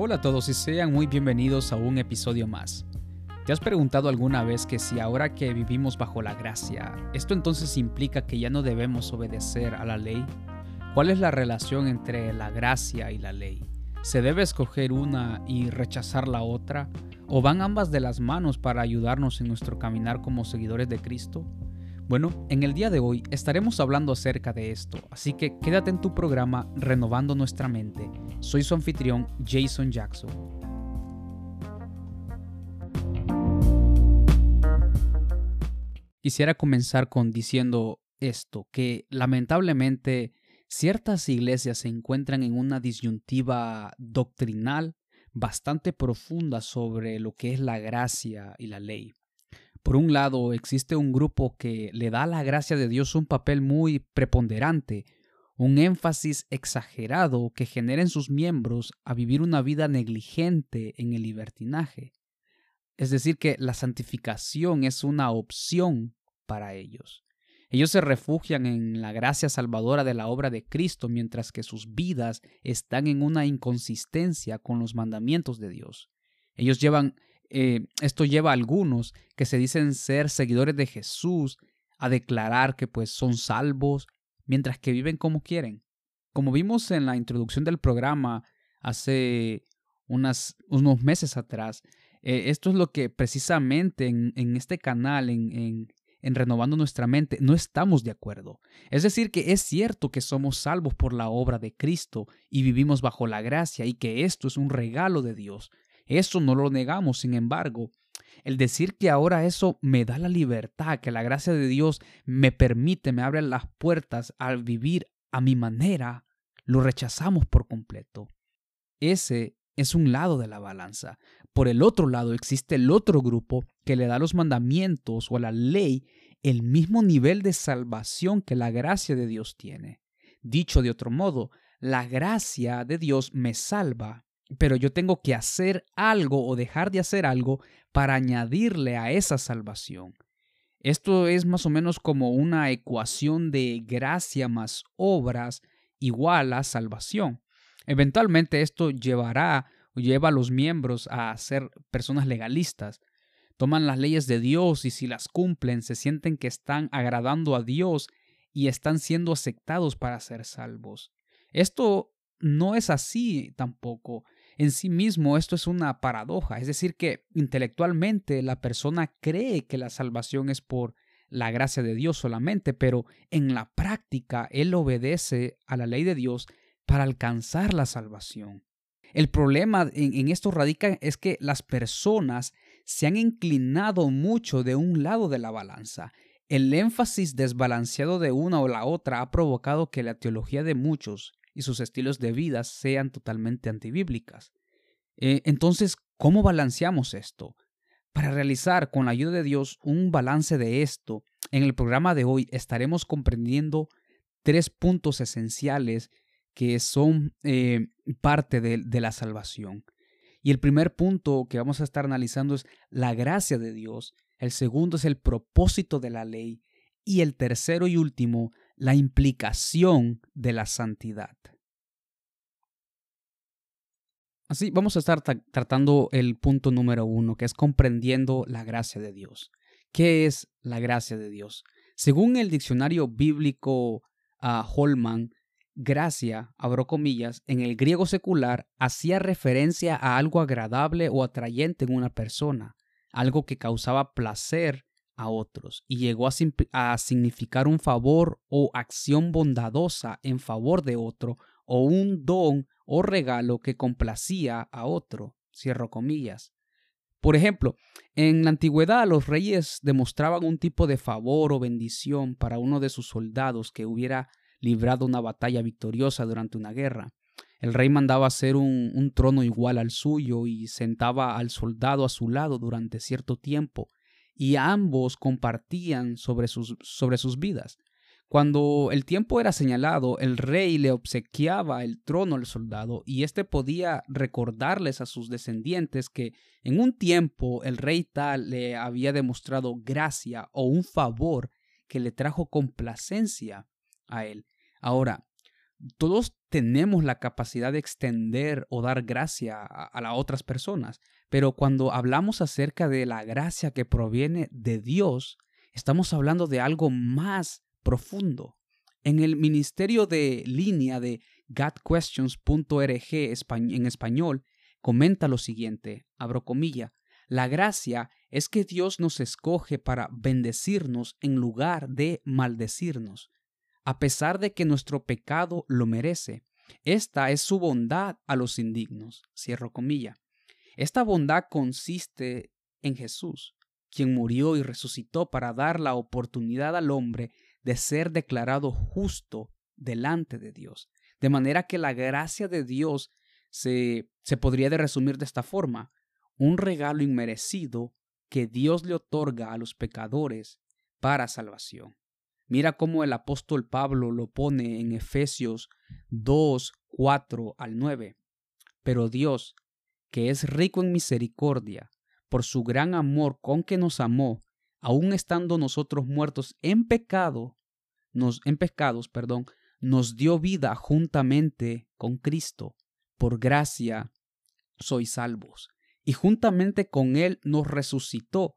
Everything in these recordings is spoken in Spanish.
Hola a todos y sean muy bienvenidos a un episodio más. ¿Te has preguntado alguna vez que si ahora que vivimos bajo la gracia, esto entonces implica que ya no debemos obedecer a la ley? ¿Cuál es la relación entre la gracia y la ley? ¿Se debe escoger una y rechazar la otra? ¿O van ambas de las manos para ayudarnos en nuestro caminar como seguidores de Cristo? Bueno, en el día de hoy estaremos hablando acerca de esto, así que quédate en tu programa Renovando nuestra mente. Soy su anfitrión Jason Jackson. Quisiera comenzar con diciendo esto, que lamentablemente ciertas iglesias se encuentran en una disyuntiva doctrinal bastante profunda sobre lo que es la gracia y la ley. Por un lado, existe un grupo que le da a la gracia de Dios un papel muy preponderante, un énfasis exagerado que genera en sus miembros a vivir una vida negligente en el libertinaje. Es decir, que la santificación es una opción para ellos. Ellos se refugian en la gracia salvadora de la obra de Cristo mientras que sus vidas están en una inconsistencia con los mandamientos de Dios. Ellos llevan eh, esto lleva a algunos que se dicen ser seguidores de Jesús a declarar que pues son salvos mientras que viven como quieren. Como vimos en la introducción del programa hace unos meses atrás, eh, esto es lo que precisamente en, este canal, en, en, en Renovando nuestra mente, no estamos de acuerdo. Es decir, que es cierto que somos salvos por la obra de Cristo y vivimos bajo la gracia y que esto es un regalo de Dios. Eso no lo negamos, sin embargo, el decir que ahora eso me da la libertad, que la gracia de Dios me permite, me abre las puertas al vivir a mi manera, lo rechazamos por completo. Ese es un lado de la balanza. Por el otro lado existe el otro grupo que le da a los mandamientos o a la ley el mismo nivel de salvación que la gracia de Dios tiene. Dicho de otro modo, la gracia de Dios me salva, pero yo tengo que hacer algo o dejar de hacer algo para añadirle a esa salvación. Esto es más o menos como una ecuación de gracia más obras igual a salvación. Eventualmente esto llevará o lleva a los miembros a ser personas legalistas. Toman las leyes de Dios y si las cumplen se sienten que están agradando a Dios y están siendo aceptados para ser salvos. Esto no es así tampoco en sí mismo esto es una paradoja, es decir, que intelectualmente la persona cree que la salvación es por la gracia de Dios solamente, pero en la práctica él obedece a la ley de Dios para alcanzar la salvación. El problema en, esto radica es que las personas se han inclinado mucho de un lado de la balanza. El énfasis desbalanceado de una o la otra ha provocado que la teología de muchos y sus estilos de vida sean totalmente antibíblicas. Eh, entonces, ¿cómo balanceamos esto? Para realizar con la ayuda de Dios un balance de esto, en el programa de hoy estaremos comprendiendo tres puntos esenciales que son eh, parte de, de la salvación. Y el primer punto que vamos a estar analizando es la gracia de Dios, el segundo es el propósito de la ley y el tercero y último, la implicación de la santidad. Así vamos a estar tratando el punto número uno, que es comprendiendo la gracia de Dios. ¿Qué es la gracia de Dios? Según el diccionario bíblico a Holman, gracia, abro comillas, en el griego secular hacía referencia a algo agradable o atrayente en una persona, algo que causaba placer a otros y llegó a, significar un favor o acción bondadosa en favor de otro o un don o regalo que complacía a otro. Cierro comillas. Por ejemplo, en la antigüedad los reyes demostraban un tipo de favor o bendición para uno de sus soldados que hubiera librado una batalla victoriosa durante una guerra. El rey mandaba hacer un, un trono igual al suyo y sentaba al soldado a su lado durante cierto tiempo, y ambos compartían sobre sus, sobre sus vidas. Cuando el tiempo era señalado, el rey le obsequiaba el trono al soldado y éste podía recordarles a sus descendientes que en un tiempo el rey tal le había demostrado gracia o un favor que le trajo complacencia a él. Ahora, todos tenemos la capacidad de extender o dar gracia a, las otras personas, pero cuando hablamos acerca de la gracia que proviene de Dios, estamos hablando de algo más profundo. En el ministerio de línea de godquestions.org en español, comenta lo siguiente, abro la gracia es que Dios nos escoge para bendecirnos en lugar de maldecirnos a pesar de que nuestro pecado lo merece. Esta es su bondad a los indignos. Cierro comilla. Esta bondad consiste en Jesús, quien murió y resucitó para dar la oportunidad al hombre de ser declarado justo delante de Dios. De manera que la gracia de Dios se, se podría de resumir de esta forma, un regalo inmerecido que Dios le otorga a los pecadores para salvación. Mira cómo el apóstol Pablo lo pone en Efesios 2, 4 al 9. Pero Dios, que es rico en misericordia, por su gran amor con que nos amó, aun estando nosotros muertos en pecado, nos, en pecados, perdón, nos dio vida juntamente con Cristo. Por gracia sois salvos. Y juntamente con Él nos resucitó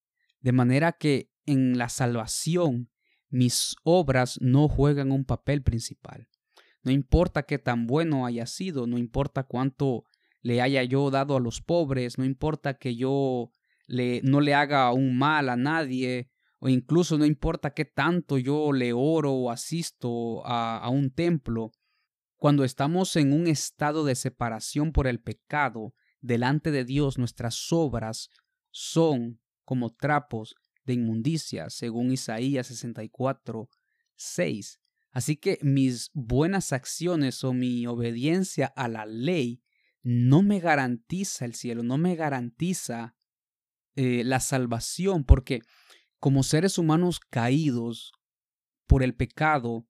De manera que en la salvación, mis obras no juegan un papel principal. No importa qué tan bueno haya sido, no importa cuánto le haya yo dado a los pobres, no importa que yo le, no le haga un mal a nadie, o incluso no importa qué tanto yo le oro o asisto a, a un templo, cuando estamos en un estado de separación por el pecado, delante de Dios nuestras obras son como trapos de inmundicia, según Isaías 64, 6. Así que mis buenas acciones o mi obediencia a la ley no me garantiza el cielo, no me garantiza eh, la salvación, porque como seres humanos caídos por el pecado,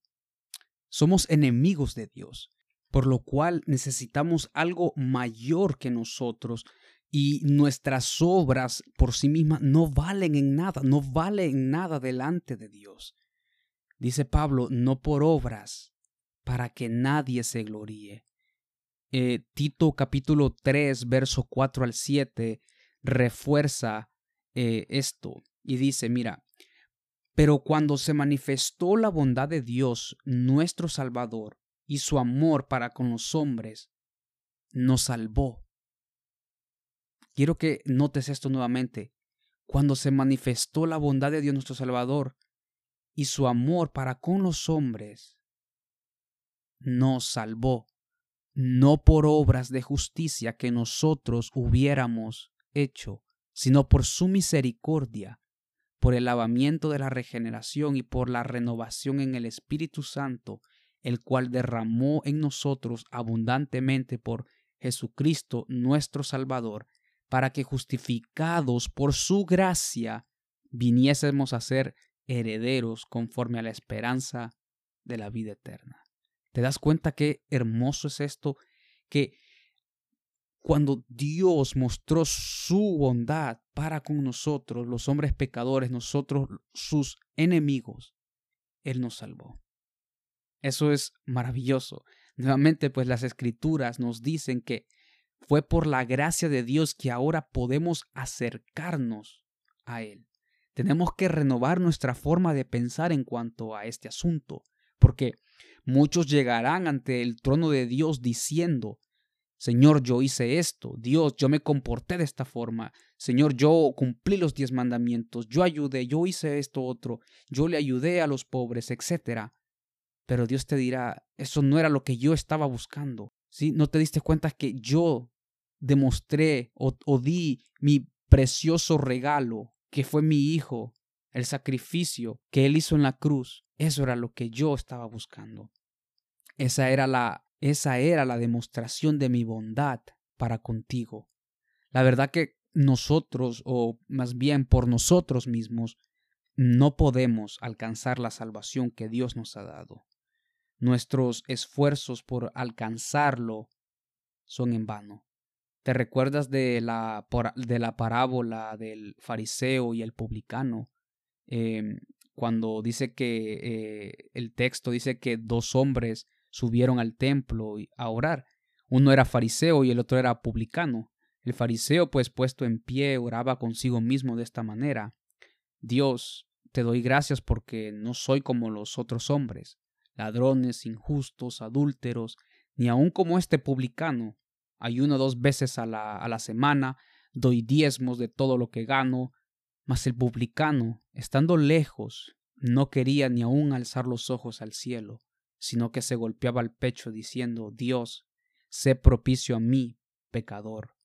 somos enemigos de Dios, por lo cual necesitamos algo mayor que nosotros, y nuestras obras por sí mismas no valen en nada, no valen nada delante de Dios. Dice Pablo, no por obras, para que nadie se gloríe. Eh, Tito capítulo 3, verso 4 al 7 refuerza eh, esto y dice, mira, pero cuando se manifestó la bondad de Dios, nuestro Salvador, y su amor para con los hombres, nos salvó Quiero que notes esto nuevamente. Cuando se manifestó la bondad de Dios nuestro Salvador y su amor para con los hombres, nos salvó, no por obras de justicia que nosotros hubiéramos hecho, sino por su misericordia, por el lavamiento de la regeneración y por la renovación en el Espíritu Santo, el cual derramó en nosotros abundantemente por Jesucristo nuestro Salvador, para que justificados por su gracia viniésemos a ser herederos conforme a la esperanza de la vida eterna. ¿Te das cuenta qué hermoso es esto? Que cuando Dios mostró su bondad para con nosotros, los hombres pecadores, nosotros sus enemigos, Él nos salvó. Eso es maravilloso. Nuevamente, pues las escrituras nos dicen que fue por la gracia de Dios que ahora podemos acercarnos a Él. Tenemos que renovar nuestra forma de pensar en cuanto a este asunto, porque muchos llegarán ante el trono de Dios diciendo, Señor, yo hice esto, Dios, yo me comporté de esta forma, Señor, yo cumplí los diez mandamientos, yo ayudé, yo hice esto otro, yo le ayudé a los pobres, etc. Pero Dios te dirá, eso no era lo que yo estaba buscando. ¿Sí? ¿No te diste cuenta que yo demostré o, di mi precioso regalo, que fue mi hijo, el sacrificio que él hizo en la cruz? Eso era lo que yo estaba buscando. Esa era la esa era la demostración de mi bondad para contigo. La verdad que nosotros, o más bien por nosotros mismos, no podemos alcanzar la salvación que Dios nos ha dado. Nuestros esfuerzos por alcanzarlo son en vano. ¿Te recuerdas de la, de la parábola del fariseo y el publicano? Em, cuando dice que eh, el texto dice que dos hombres subieron al templo a orar. Uno era fariseo y el otro era publicano. El fariseo, pues puesto en pie, oraba consigo mismo de esta manera. Dios, te doy gracias porque no soy como los otros hombres, ladrones, injustos, adúlteros, ni aun como este publicano. Ayuno dos veces a la, a la semana, doy diezmos de todo lo que gano, mas el publicano, estando lejos, no quería ni aun alzar los ojos al cielo, sino que se golpeaba el pecho diciendo, Dios, sé propicio a mí, pecador.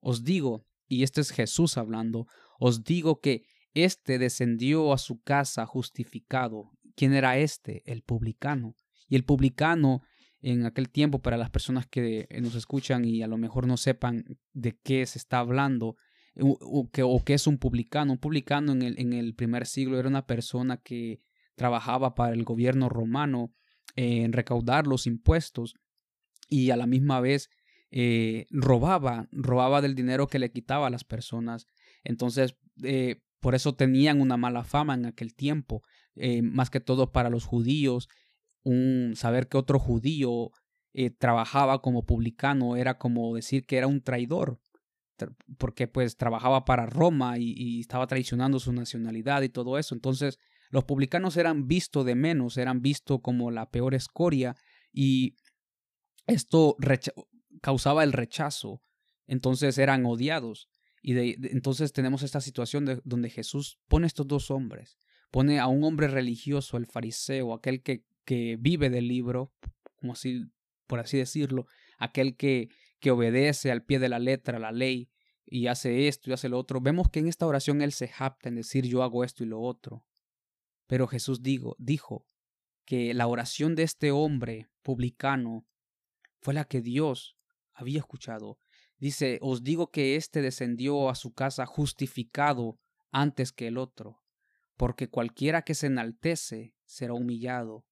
Os digo, y este es Jesús hablando, os digo que éste descendió a su casa justificado. ¿Quién era éste? El publicano. Y el publicano en aquel tiempo, para las personas que nos escuchan y a lo mejor no sepan de qué se está hablando, o, que, o qué es un publicano. Un publicano en el, en el primer siglo era una persona que trabajaba para el gobierno romano en recaudar los impuestos y a la misma vez eh, robaba, robaba del dinero que le quitaba a las personas. Entonces, eh, por eso tenían una mala fama en aquel tiempo, eh, más que todo para los judíos. Un, saber que otro judío trabajaba como publicano era como decir que era un traidor, porque pues trabajaba para Roma y, y estaba traicionando su nacionalidad y todo eso. Entonces, los publicanos eran vistos de menos, eran vistos como la peor escoria y esto causaba el rechazo, entonces eran odiados. Y de, entonces tenemos esta situación de, donde Jesús pone estos dos hombres, pone a un hombre religioso, el fariseo, aquel que, que vive del libro, como así, por así decirlo, aquel que, que obedece al pie de la letra, la ley, y hace esto y hace lo otro. Vemos que en esta oración él se japta en decir yo hago esto y lo otro. Pero Jesús digo, dijo que la oración de este hombre publicano fue la que Dios había escuchado. Dice, os digo que éste descendió a su casa justificado antes que el otro, porque cualquiera que se enaltece será humillado,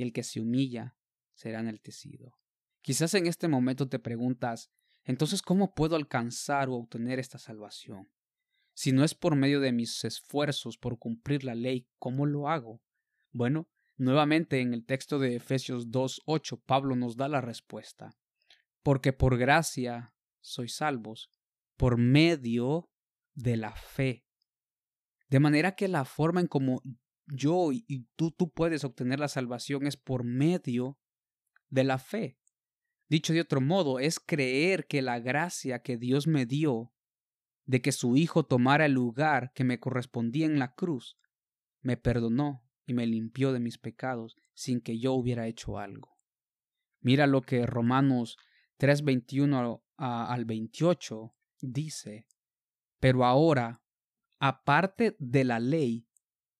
y el que se humilla será enaltecido. Quizás en este momento te preguntas, entonces, ¿cómo puedo alcanzar o obtener esta salvación? Si no es por medio de mis esfuerzos por cumplir la ley, ¿cómo lo hago? Bueno, nuevamente en el texto de Efesios 2.8, Pablo nos da la respuesta porque por gracia sois salvos, por medio de la fe. De manera que la forma en como yo y tú, tú puedes obtener la salvación es por medio de la fe. Dicho de otro modo, es creer que la gracia que Dios me dio de que su Hijo tomara el lugar que me correspondía en la cruz, me perdonó y me limpió de mis pecados sin que yo hubiera hecho algo. Mira lo que Romanos 3.21 al 28 dice, pero ahora, aparte de la ley,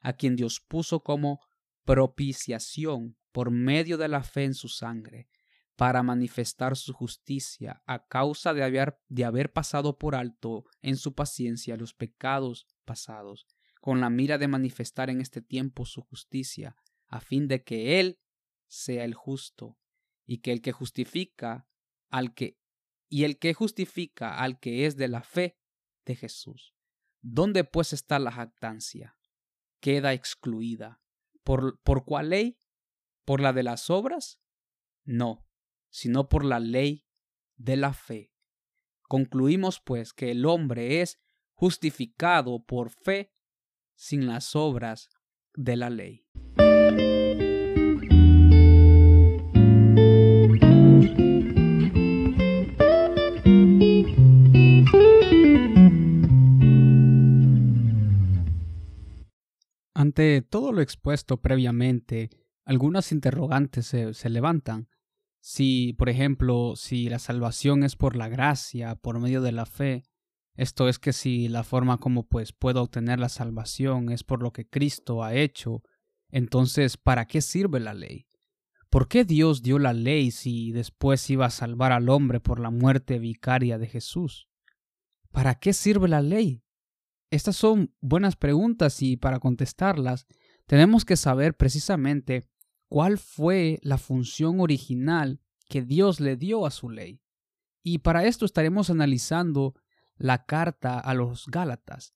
a quien Dios puso como propiciación por medio de la fe en su sangre, para manifestar su justicia a causa de haber, de haber pasado por alto en su paciencia los pecados pasados, con la mira de manifestar en este tiempo su justicia, a fin de que Él sea el justo, y que el que justifica al que y el que justifica al que es de la fe de Jesús. ¿Dónde pues está la jactancia? Queda excluida. ¿Por, ¿Por cuál ley? ¿Por la de las obras? No, sino por la ley de la fe. Concluimos pues que el hombre es justificado por fe sin las obras de la ley. Ante todo lo expuesto previamente, algunas interrogantes se, se, levantan. Si, por ejemplo, si la salvación es por la gracia, por medio de la fe, esto es que si la forma como pues puedo obtener la salvación es por lo que Cristo ha hecho, entonces ¿para qué sirve la ley? ¿Por qué Dios dio la ley si después iba a salvar al hombre por la muerte vicaria de Jesús? ¿Para qué sirve la ley? Estas son buenas preguntas y para contestarlas tenemos que saber precisamente cuál fue la función original que Dios le dio a su ley. Y para esto estaremos analizando la carta a los Gálatas.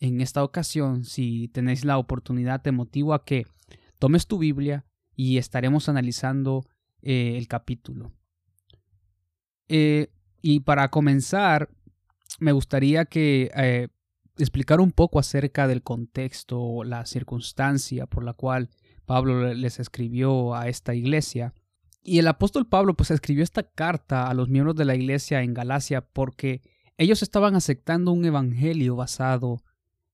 En esta ocasión, si tenéis la oportunidad, te motivo a que tomes tu Biblia y estaremos analizando eh, el capítulo. Eh, y para comenzar, me gustaría que eh, explicar un poco acerca del contexto, la circunstancia por la cual Pablo les escribió a esta iglesia. Y el apóstol Pablo pues escribió esta carta a los miembros de la iglesia en Galacia porque ellos estaban aceptando un evangelio basado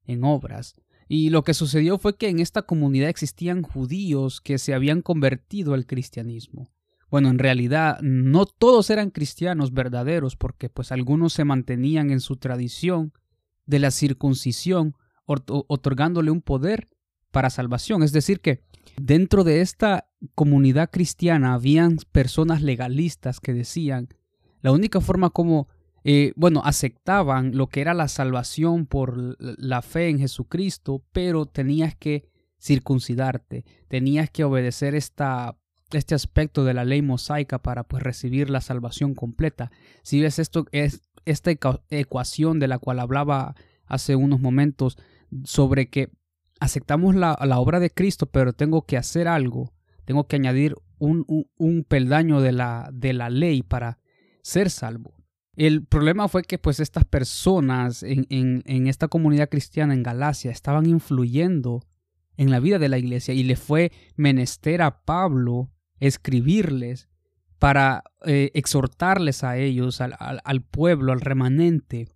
en obras. Y lo que sucedió fue que en esta comunidad existían judíos que se habían convertido al cristianismo. Bueno, en realidad no todos eran cristianos verdaderos porque pues algunos se mantenían en su tradición de la circuncisión otorgándole un poder para salvación. Es decir, que dentro de esta comunidad cristiana habían personas legalistas que decían la única forma como, eh, bueno, aceptaban lo que era la salvación por la fe en Jesucristo, pero tenías que circuncidarte, tenías que obedecer esta, este aspecto de la ley mosaica para pues recibir la salvación completa. Si ves esto, es esta ecuación de la cual hablaba hace unos momentos sobre que aceptamos la, obra de Cristo, pero tengo que hacer algo, tengo que añadir un, un, peldaño de la, de la ley para ser salvo. El problema fue que pues estas personas en, en, en, esta comunidad cristiana en Galacia estaban influyendo en la vida de la iglesia y le fue menester a Pablo escribirles para eh, exhortarles a ellos, al, pueblo, al remanente,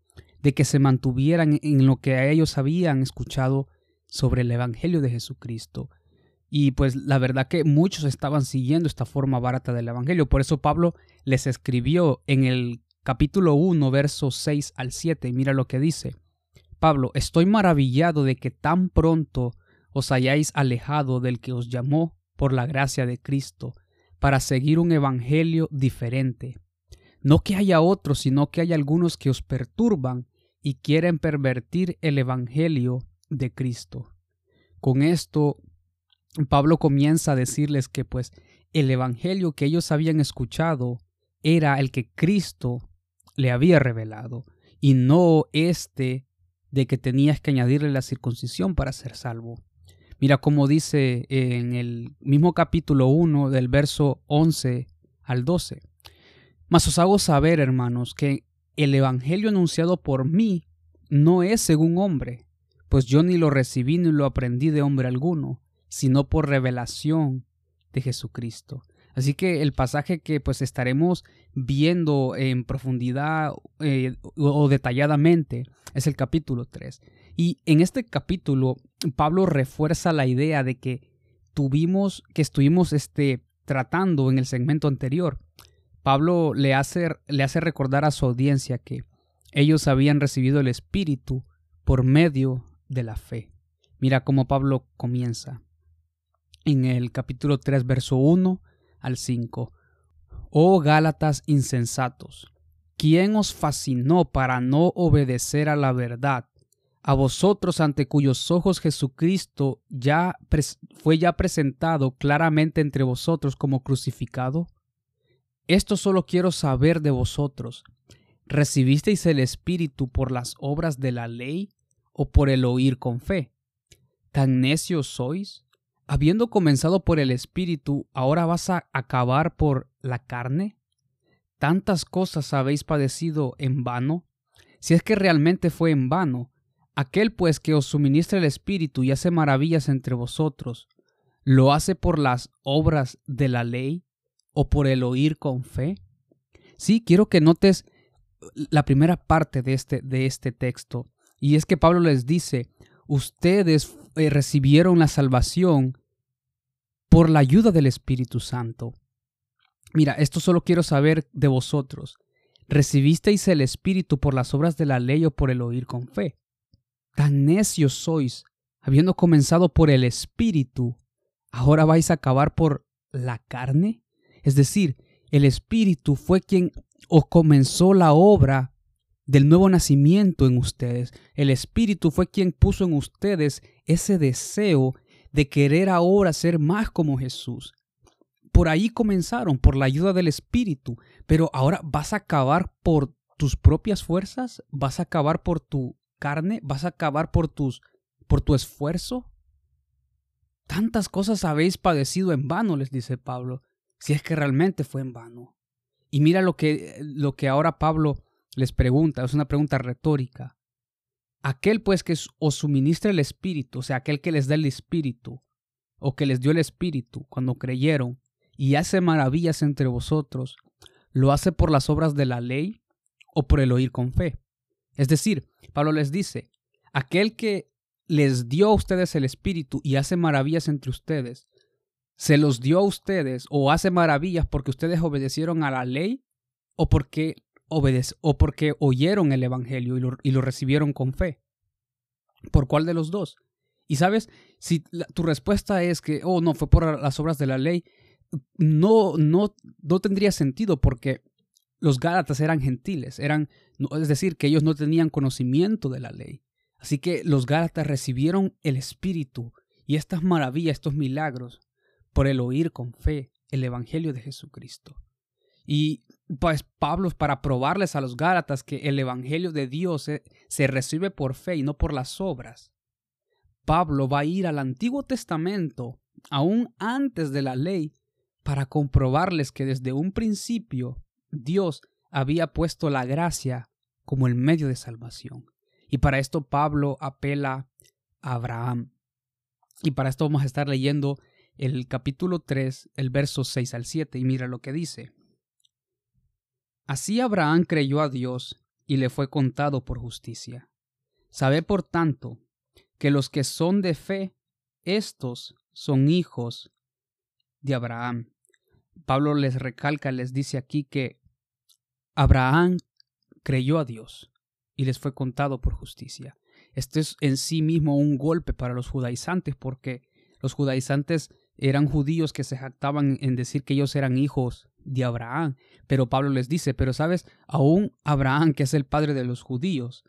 de que se mantuvieran en lo que a ellos habían escuchado sobre el Evangelio de Jesucristo. Y pues la verdad que muchos estaban siguiendo esta forma barata del Evangelio. Por eso Pablo les escribió en el capítulo 1, versos 6 al 7. Mira lo que dice. Pablo, estoy maravillado de que tan pronto os hayáis alejado del que os llamó por la gracia de Cristo, para seguir un Evangelio diferente. No que haya otros, sino que hay algunos que os perturban y quieren pervertir el Evangelio de Cristo. Con esto, Pablo comienza a decirles que pues el Evangelio que ellos habían escuchado era el que Cristo le había revelado y no este de que tenías que añadirle la circuncisión para ser salvo. Mira cómo dice en el mismo capítulo 1 del verso 11 al 12. Mas os hago saber, hermanos, que el Evangelio anunciado por mí no es según hombre, pues yo ni lo recibí ni lo aprendí de hombre alguno, sino por revelación de Jesucristo. Así que el pasaje que pues estaremos viendo en profundidad eh, o detalladamente es el capítulo 3. Y en este capítulo Pablo refuerza la idea de que tuvimos, que estuvimos este, tratando en el segmento anterior. Pablo le hace, le hace recordar a su audiencia que ellos habían recibido el Espíritu por medio de la fe. Mira cómo Pablo comienza en el capítulo 3, verso 1 al 5. Oh Gálatas insensatos, ¿quién os fascinó para no obedecer a la verdad? A vosotros ante cuyos ojos Jesucristo ya fue ya presentado claramente entre vosotros como crucificado. Esto solo quiero saber de vosotros. ¿Recibisteis el Espíritu por las obras de la ley o por el oír con fe? ¿Tan necios sois? habiendo comenzado por el Espíritu, ahora vas a acabar por la carne? ¿Tantas cosas habéis padecido en vano? Si es que realmente fue en vano, aquel pues que os suministra el Espíritu y hace maravillas entre vosotros, ¿lo hace por las obras de la ley o por el oír con fe? Sí, quiero que notes la primera parte de este, de este texto, y es que Pablo les dice, ustedes eh, recibieron la salvación por la ayuda del Espíritu Santo. Mira, esto solo quiero saber de vosotros. ¿Recibisteis el Espíritu por las obras de la ley o por el oír con fe? Tan necios sois, habiendo comenzado por el Espíritu, ahora vais a acabar por la carne. Es decir, el Espíritu fue quien os comenzó la obra del nuevo nacimiento en ustedes. El Espíritu fue quien puso en ustedes ese deseo de querer ahora ser más como Jesús. Por ahí comenzaron, por la ayuda del Espíritu, pero ahora vas a acabar por tus propias fuerzas, vas a acabar por tu carne, vas a acabar por tus por tu esfuerzo. Tantas cosas habéis padecido en vano, les dice Pablo, si es que realmente fue en vano. Y mira lo que, lo que ahora Pablo les pregunta, es una pregunta retórica. Aquel pues que os suministra el Espíritu, o sea, aquel que les da el Espíritu, o que les dio el Espíritu cuando creyeron, y hace maravillas entre vosotros, ¿lo hace por las obras de la ley o por el oír con fe? Es decir, Pablo les dice, aquel que les dio a ustedes el Espíritu y hace maravillas entre ustedes, se los dio a ustedes o hace maravillas porque ustedes obedecieron a la ley o porque o porque oyeron el Evangelio y lo, recibieron con fe. ¿Por cuál de los dos? Y sabes, si tu respuesta es que, oh, no, fue por las obras de la ley, no, no, no tendría sentido porque los Gálatas eran gentiles, eran, es decir, que ellos no tenían conocimiento de la ley. Así que los Gálatas recibieron el Espíritu y estas maravillas, estos milagros, por el oír con fe el Evangelio de Jesucristo. Y pues Pablo, para probarles a los Gálatas que el Evangelio de Dios se, recibe por fe y no por las obras, Pablo va a ir al Antiguo Testamento, aún antes de la ley, para comprobarles que desde un principio Dios había puesto la gracia como el medio de salvación. Y para esto Pablo apela a Abraham. Y para esto vamos a estar leyendo el capítulo 3, el verso 6 al 7, y mira lo que dice. Así Abraham creyó a Dios y le fue contado por justicia. Sabe por tanto que los que son de fe, estos son hijos de Abraham. Pablo les recalca, les dice aquí que Abraham creyó a Dios y les fue contado por justicia. Esto es en sí mismo un golpe para los judaizantes porque los judaizantes eran judíos que se jactaban en decir que ellos eran hijos de Abraham. Pero Pablo les dice, pero sabes, aún Abraham, que es el padre de los judíos,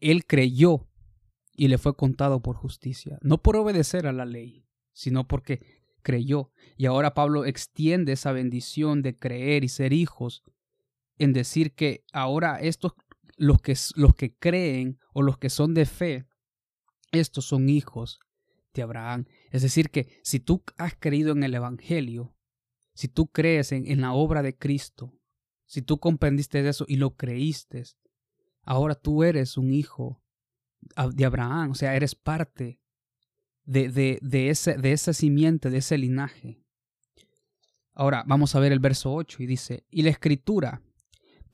él creyó y le fue contado por justicia, no por obedecer a la ley, sino porque creyó. Y ahora Pablo extiende esa bendición de creer y ser hijos en decir que ahora estos, los que, los que creen o los que son de fe, estos son hijos de Abraham. Es decir, que si tú has creído en el Evangelio, si tú crees en, la obra de Cristo, si tú comprendiste eso y lo creíste, ahora tú eres un hijo de Abraham, o sea, eres parte de, de, de, ese, de esa simiente, de ese linaje. Ahora vamos a ver el verso 8 y dice, y la escritura,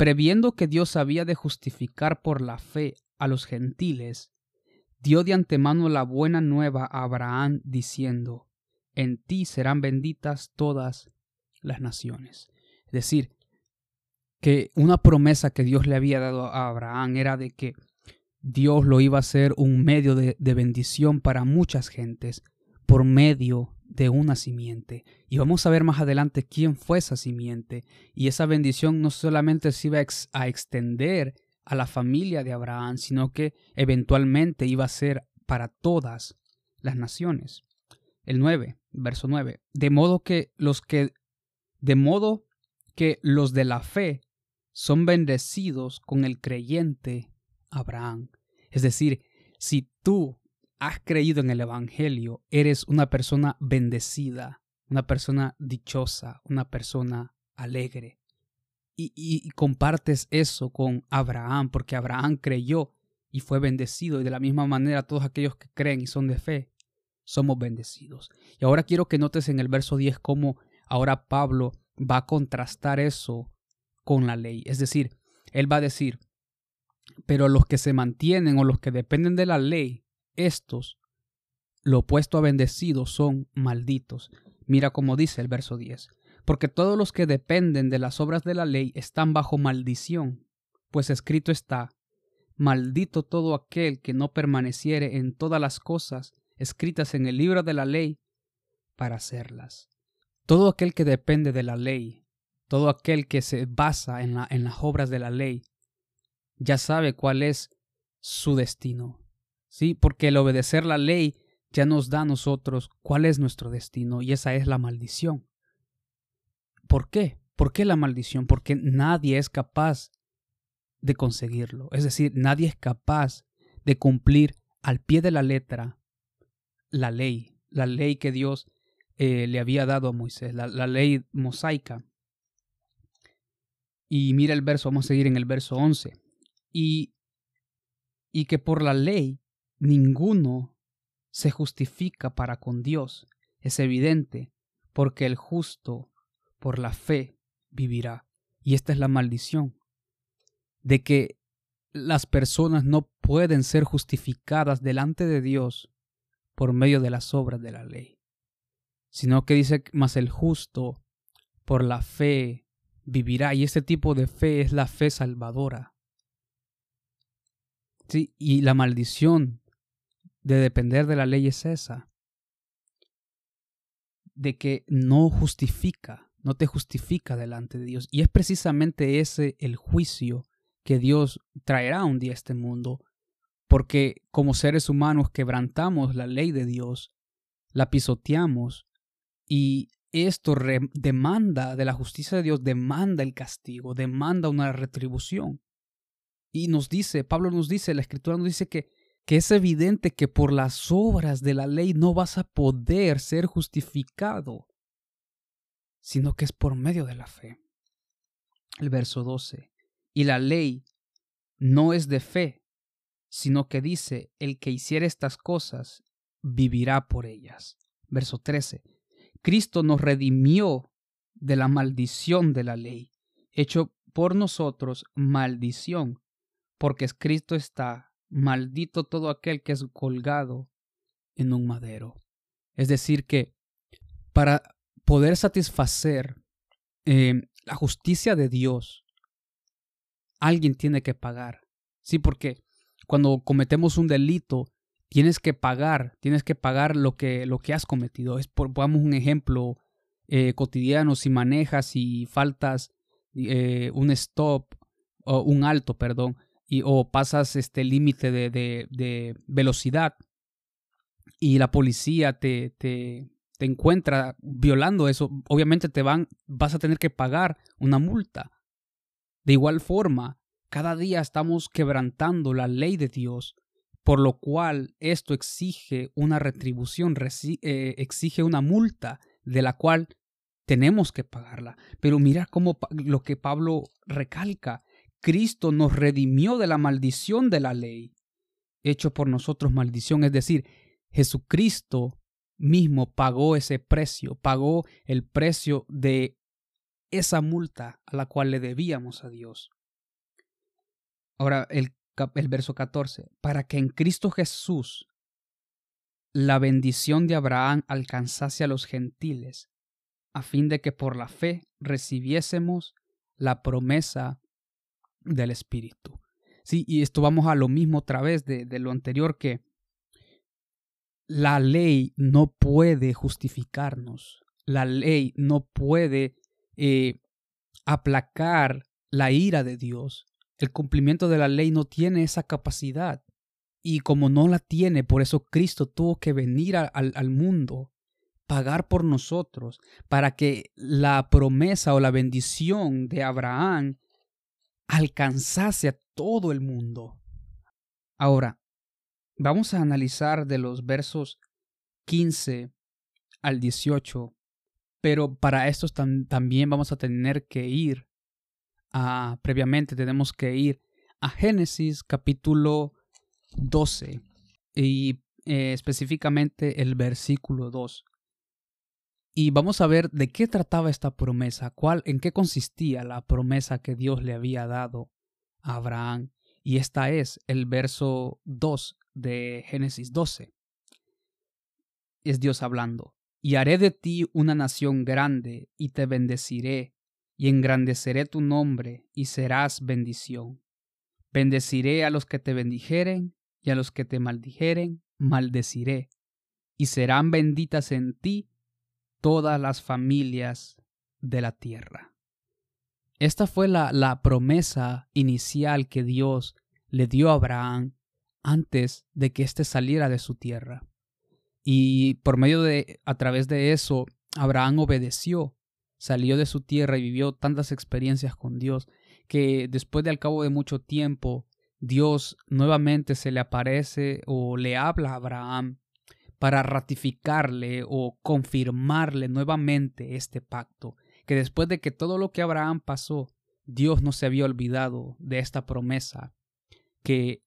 previendo que Dios había de justificar por la fe a los gentiles, dio de antemano la buena nueva a Abraham diciendo, en ti serán benditas todas las naciones. Es decir, que una promesa que Dios le había dado a Abraham era de que Dios lo iba a hacer un medio de, bendición para muchas gentes por medio de una simiente. Y vamos a ver más adelante quién fue esa simiente. Y esa bendición no solamente se iba a, extender a la familia de Abraham, sino que eventualmente iba a ser para todas las naciones. El 9, verso 9. De modo que los que de modo que los de la fe son bendecidos con el creyente Abraham. Es decir, si tú has creído en el Evangelio, eres una persona bendecida, una persona dichosa, una persona alegre. Y, compartes eso con Abraham, porque Abraham creyó y fue bendecido. Y de la misma manera todos aquellos que creen y son de fe, somos bendecidos. Y ahora quiero que notes en el verso 10 cómo Ahora Pablo va a contrastar eso con la ley. Es decir, él va a decir, pero los que se mantienen o los que dependen de la ley, estos lo opuesto a bendecidos son malditos. Mira cómo dice el verso 10. Porque todos los que dependen de las obras de la ley están bajo maldición, pues escrito está, maldito todo aquel que no permaneciere en todas las cosas escritas en el libro de la ley para hacerlas. Todo aquel que depende de la ley, todo aquel que se basa en, en las obras de la ley, ya sabe cuál es su destino. Sí, porque el obedecer la ley ya nos da a nosotros cuál es nuestro destino y esa es la maldición. ¿Por qué? ¿Por qué la maldición? Porque nadie es capaz de conseguirlo. Es decir, nadie es capaz de cumplir al pie de la letra la ley, la ley que Dios eh, le había dado a Moisés, la, la, ley mosaica. Y mira el verso, vamos a seguir en el verso 11. Y, y que por la ley ninguno se justifica para con Dios. Es evidente, porque el justo por la fe vivirá. Y esta es la maldición, de que las personas no pueden ser justificadas delante de Dios por medio de las obras de la ley, sino que dice, más el justo por la fe vivirá. Y este tipo de fe es la fe salvadora. Sí, y la maldición de depender de la ley es esa, de que no justifica, no te justifica delante de Dios. Y es precisamente ese el juicio que Dios traerá un día a este mundo, porque como seres humanos quebrantamos la ley de Dios, la pisoteamos y esto demanda de la justicia de Dios, demanda el castigo, demanda una retribución. Y nos dice, Pablo nos dice, la escritura nos dice que que es evidente que por las obras de la ley no vas a poder ser justificado, sino que es por medio de la fe. El verso 12. Y la ley no es de fe, sino que dice, el que hiciera estas cosas vivirá por ellas. Verso 13. Cristo nos redimió de la maldición de la ley, hecho por nosotros maldición, porque escrito está, maldito todo aquel que es colgado en un madero. Es decir, que para poder satisfacer eh, la justicia de Dios, alguien tiene que pagar. Sí, porque cuando cometemos un delito, tienes que pagar, tienes que pagar lo que, lo que has cometido. Es por, pongamos un ejemplo eh, cotidiano, si manejas y faltas eh, un stop o un alto, perdón, y, o pasas este límite de, de, velocidad y la policía te, te, te, encuentra violando eso, obviamente te van, vas a tener que pagar una multa. De igual forma, cada día estamos quebrantando la ley de Dios, por lo cual esto exige una retribución, eh, exige una multa de la cual tenemos que pagarla. Pero mira cómo lo que Pablo recalca, Cristo nos redimió de la maldición de la ley, hecho por nosotros maldición, es decir, Jesucristo mismo pagó ese precio, pagó el precio de esa multa a la cual le debíamos a Dios. Ahora el, verso 14, para que en Cristo Jesús la bendición de Abraham alcanzase a los gentiles, a fin de que por la fe recibiésemos la promesa del Espíritu. Sí, y esto vamos a lo mismo otra vez de, de lo anterior que la ley no puede justificarnos, la ley no puede eh, aplacar la ira de Dios. El cumplimiento de la ley no tiene esa capacidad. Y como no la tiene, por eso Cristo tuvo que venir al, al mundo, pagar por nosotros, para que la promesa o la bendición de Abraham alcanzase a todo el mundo. Ahora, vamos a analizar de los versos 15 al 18, pero para estos también vamos a tener que ir a, previamente tenemos que ir a Génesis capítulo 12 y eh, específicamente el versículo 2. Y vamos a ver de qué trataba esta promesa, cuál, en qué consistía la promesa que Dios le había dado a Abraham. Y esta es el verso 2 de Génesis 12. es Dios hablando. Y haré de ti una nación grande, y te bendeciré, y engrandeceré tu nombre, y serás bendición. Bendeciré a los que te bendijeren, y a los que te maldijeren, maldeciré, y serán benditas en ti todas las familias de la tierra. Esta fue la, la promesa inicial que Dios le dio a Abraham antes de que éste saliera de su tierra. Y por medio de, a través de eso, Abraham obedeció, salió de su tierra y vivió tantas experiencias con Dios, que después de al cabo de mucho tiempo, Dios nuevamente se le aparece o le habla a Abraham para ratificarle o confirmarle nuevamente este pacto, que después de que todo lo que Abraham pasó, Dios no se había olvidado de esta promesa que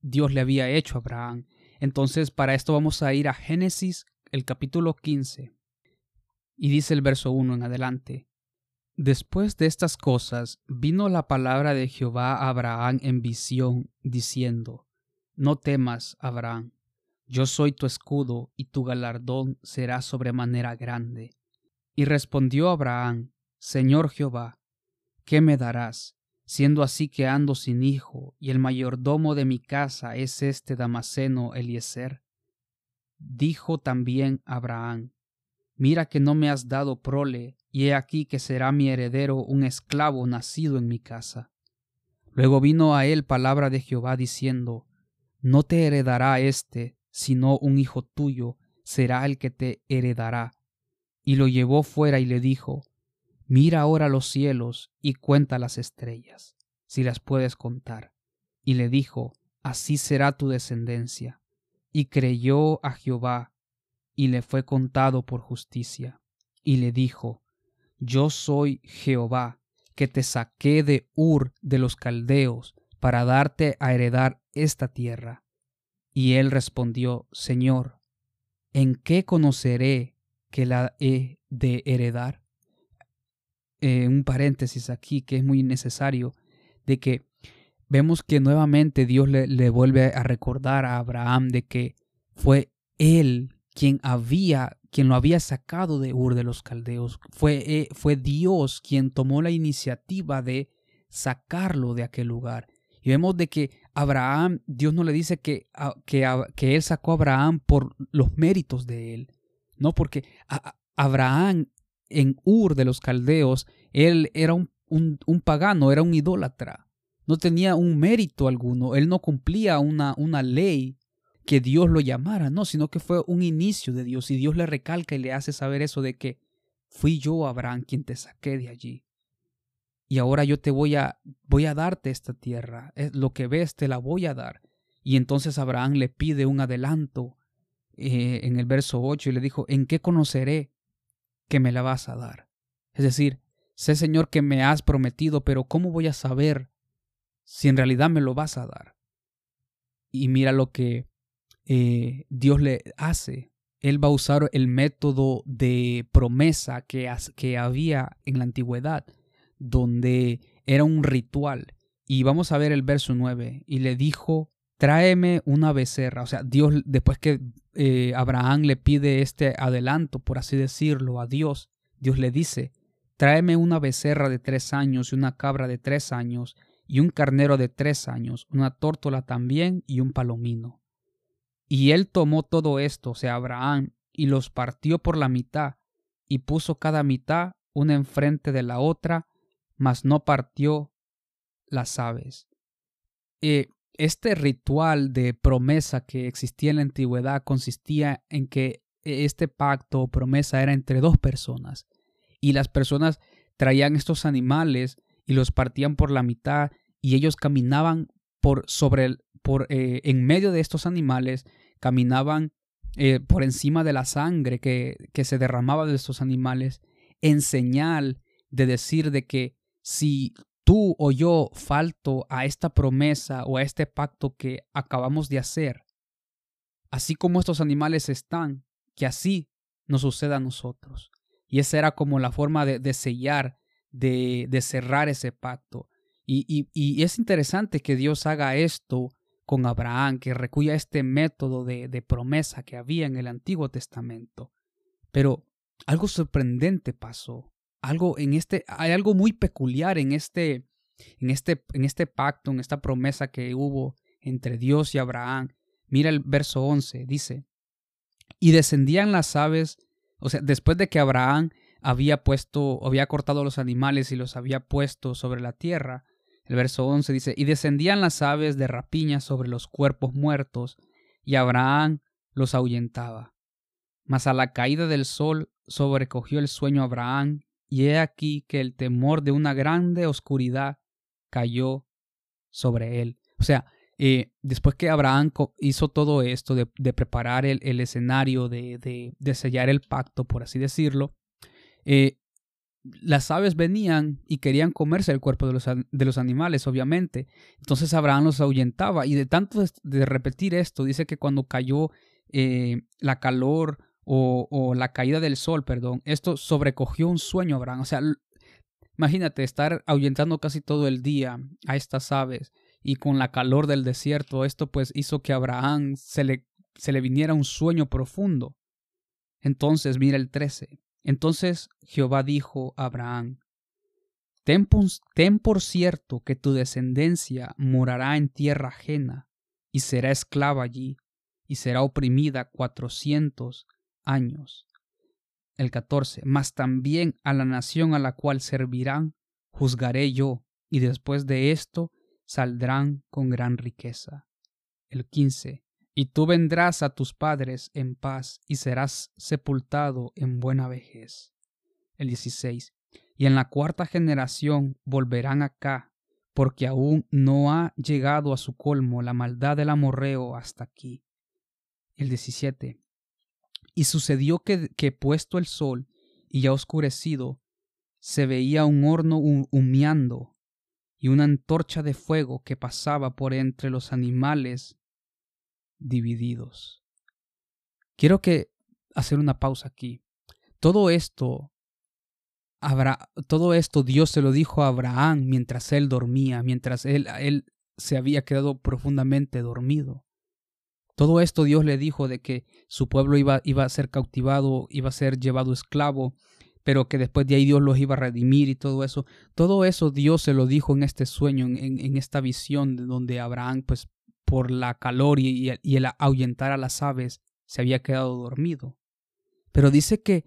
Dios le había hecho a Abraham. Entonces, para esto vamos a ir a Génesis, el capítulo 15. Y dice el verso 1 en adelante. Después de estas cosas, vino la palabra de Jehová a Abraham en visión, diciendo, No temas, Abraham, yo soy tu escudo, y tu galardón será sobremanera grande. Y respondió Abraham, Señor Jehová, ¿qué me darás? siendo así que ando sin hijo, y el mayordomo de mi casa es este Damaseno Eliezer. Dijo también Abraham, Mira que no me has dado prole, y he aquí que será mi heredero un esclavo nacido en mi casa. Luego vino a él palabra de Jehová diciendo, No te heredará éste, sino un hijo tuyo será el que te heredará. Y lo llevó fuera y le dijo, Mira ahora los cielos y cuenta las estrellas, si las puedes contar. Y le dijo, Así será tu descendencia. Y creyó a Jehová, y le fue contado por justicia. Y le dijo, Yo soy Jehová, que te saqué de Ur de los caldeos, para darte a heredar esta tierra. Y él respondió, Señor, ¿en qué conoceré que la he de heredar? Eh, un paréntesis aquí que es muy necesario, de que vemos que nuevamente Dios le, vuelve a recordar a Abraham de que fue él quien había, quien lo había sacado de Ur de los Caldeos. Fue, eh, fue Dios quien tomó la iniciativa de sacarlo de aquel lugar. Y vemos de que Abraham, Dios no le dice que, que, que él sacó a Abraham por los méritos de él. No, porque Abraham en Ur de los Caldeos, él era un, un, pagano, era un idólatra. No tenía un mérito alguno, él no cumplía una, una ley que Dios lo llamara, no, sino que fue un inicio de Dios y Dios le recalca y le hace saber eso de que fui yo, Abraham, quien te saqué de allí. Y ahora yo te voy a, voy a darte esta tierra, es lo que ves te la voy a dar. Y entonces Abraham le pide un adelanto eh, en el verso 8 y le dijo, ¿en qué conoceré que me la vas a dar. Es decir, sé Señor que me has prometido, pero ¿cómo voy a saber si en realidad me lo vas a dar? Y mira lo que eh, Dios le hace. Él va a usar el método de promesa que, que había en la antigüedad, donde era un ritual. Y vamos a ver el verso 9. Y le dijo, tráeme una becerra. O sea, Dios, después que eh, Abraham le pide este adelanto, por así decirlo, a Dios, Dios le dice, tráeme una becerra de tres años y una cabra de tres años y un carnero de tres años, una tórtola también y un palomino. Y él tomó todo esto, o sea, Abraham, y los partió por la mitad, y puso cada mitad una enfrente de la otra, mas no partió las aves. Eh, este ritual de promesa que existía en la antigüedad consistía en que este pacto o promesa era entre dos personas y las personas traían estos animales y los partían por la mitad y ellos caminaban por sobre el, por eh, en medio de estos animales caminaban eh, por encima de la sangre que, que se derramaba de estos animales en señal de decir de que si tú o yo falto a esta promesa o a este pacto que acabamos de hacer, así como estos animales están, que así nos suceda a nosotros. Y esa era como la forma de, sellar, de, cerrar ese pacto. Y, es interesante que Dios haga esto con Abraham, que recuya este método de promesa que había en el Antiguo Testamento. Pero algo sorprendente pasó. Algo en este, hay algo muy peculiar en este, en este, en este pacto, en esta promesa que hubo entre Dios y Abraham. Mira el verso 11, dice, y descendían las aves, o sea, después de que Abraham había puesto, había cortado los animales y los había puesto sobre la tierra, el verso 11 dice, y descendían las aves de rapiña sobre los cuerpos muertos, y Abraham los ahuyentaba. Mas a la caída del sol sobrecogió el sueño Abraham, y he aquí que el temor de una grande oscuridad cayó sobre él. O sea, eh, después que Abraham hizo todo esto de, preparar el, escenario, de, sellar el pacto, por así decirlo, eh, las aves venían y querían comerse el cuerpo de los, de los, animales, obviamente. Entonces Abraham los ahuyentaba y de tanto de repetir esto, dice que cuando cayó eh, la calor o, la caída del sol, perdón, esto sobrecogió un sueño Abraham. O sea, imagínate estar ahuyentando casi todo el día a estas aves y con la calor del desierto, esto pues hizo que a Abraham se le, se le viniera un sueño profundo. Entonces, mira el 13. Entonces Jehová dijo a Abraham, ten, ten por cierto que tu descendencia morará en tierra ajena y será esclava allí y será oprimida cuatrocientos años. El 14. Mas también a la nación a la cual servirán juzgaré yo, y después de esto saldrán con gran riqueza. El 15. Y tú vendrás a tus padres en paz y serás sepultado en buena vejez. El 16. Y en la cuarta generación volverán acá, porque aún no ha llegado a su colmo la maldad del amorreo hasta aquí. El 17. Y sucedió que, puesto el sol y ya oscurecido, se veía un horno humeando y una antorcha de fuego que pasaba por entre los animales divididos. Quiero que hacer una pausa aquí. Todo esto todo esto Dios se lo dijo a Abraham mientras él dormía, mientras él, él se había quedado profundamente dormido. Todo esto Dios le dijo de que su pueblo iba, iba a ser cautivado, iba a ser llevado esclavo, pero que después de ahí Dios los iba a redimir y todo eso. Todo eso Dios se lo dijo en este sueño, en, en esta visión de donde Abraham, pues por la calor y, y el ahuyentar a las aves, se había quedado dormido. Pero dice que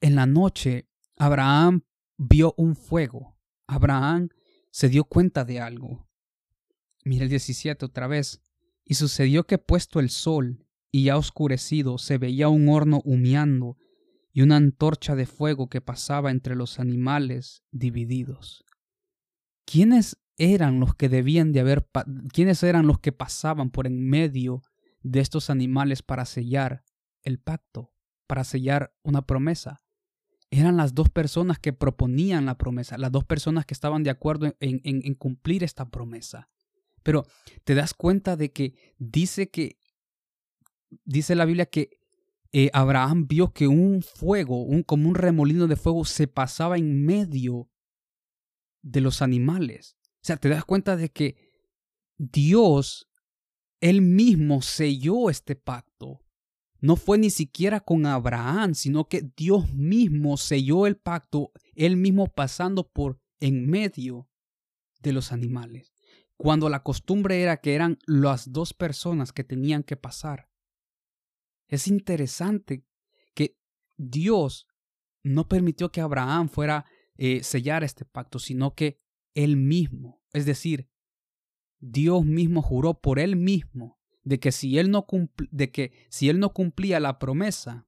en la noche Abraham vio un fuego. Abraham se dio cuenta de algo. Mira el 17 otra vez. Y sucedió que puesto el sol y ya oscurecido se veía un horno humeando y una antorcha de fuego que pasaba entre los animales divididos. ¿Quiénes eran los que debían de haber, quiénes eran los que pasaban por en medio de estos animales para sellar el pacto, para sellar una promesa? Eran las dos personas que proponían la promesa, las dos personas que estaban de acuerdo en, cumplir esta promesa. Pero te das cuenta de que dice que, dice la Biblia que eh, Abraham vio que un fuego, un, como un remolino de fuego, se pasaba en medio de los animales. O sea, te das cuenta de que Dios, él mismo selló este pacto. No fue ni siquiera con Abraham, sino que Dios mismo selló el pacto, él mismo pasando por en medio de los animales. Cuando la costumbre era que eran las dos personas que tenían que pasar. Es interesante que Dios no permitió que Abraham fuera a eh, sellar este pacto, sino que él mismo, es decir, Dios mismo juró por él mismo de que si él no, de que si él no cumplía la promesa,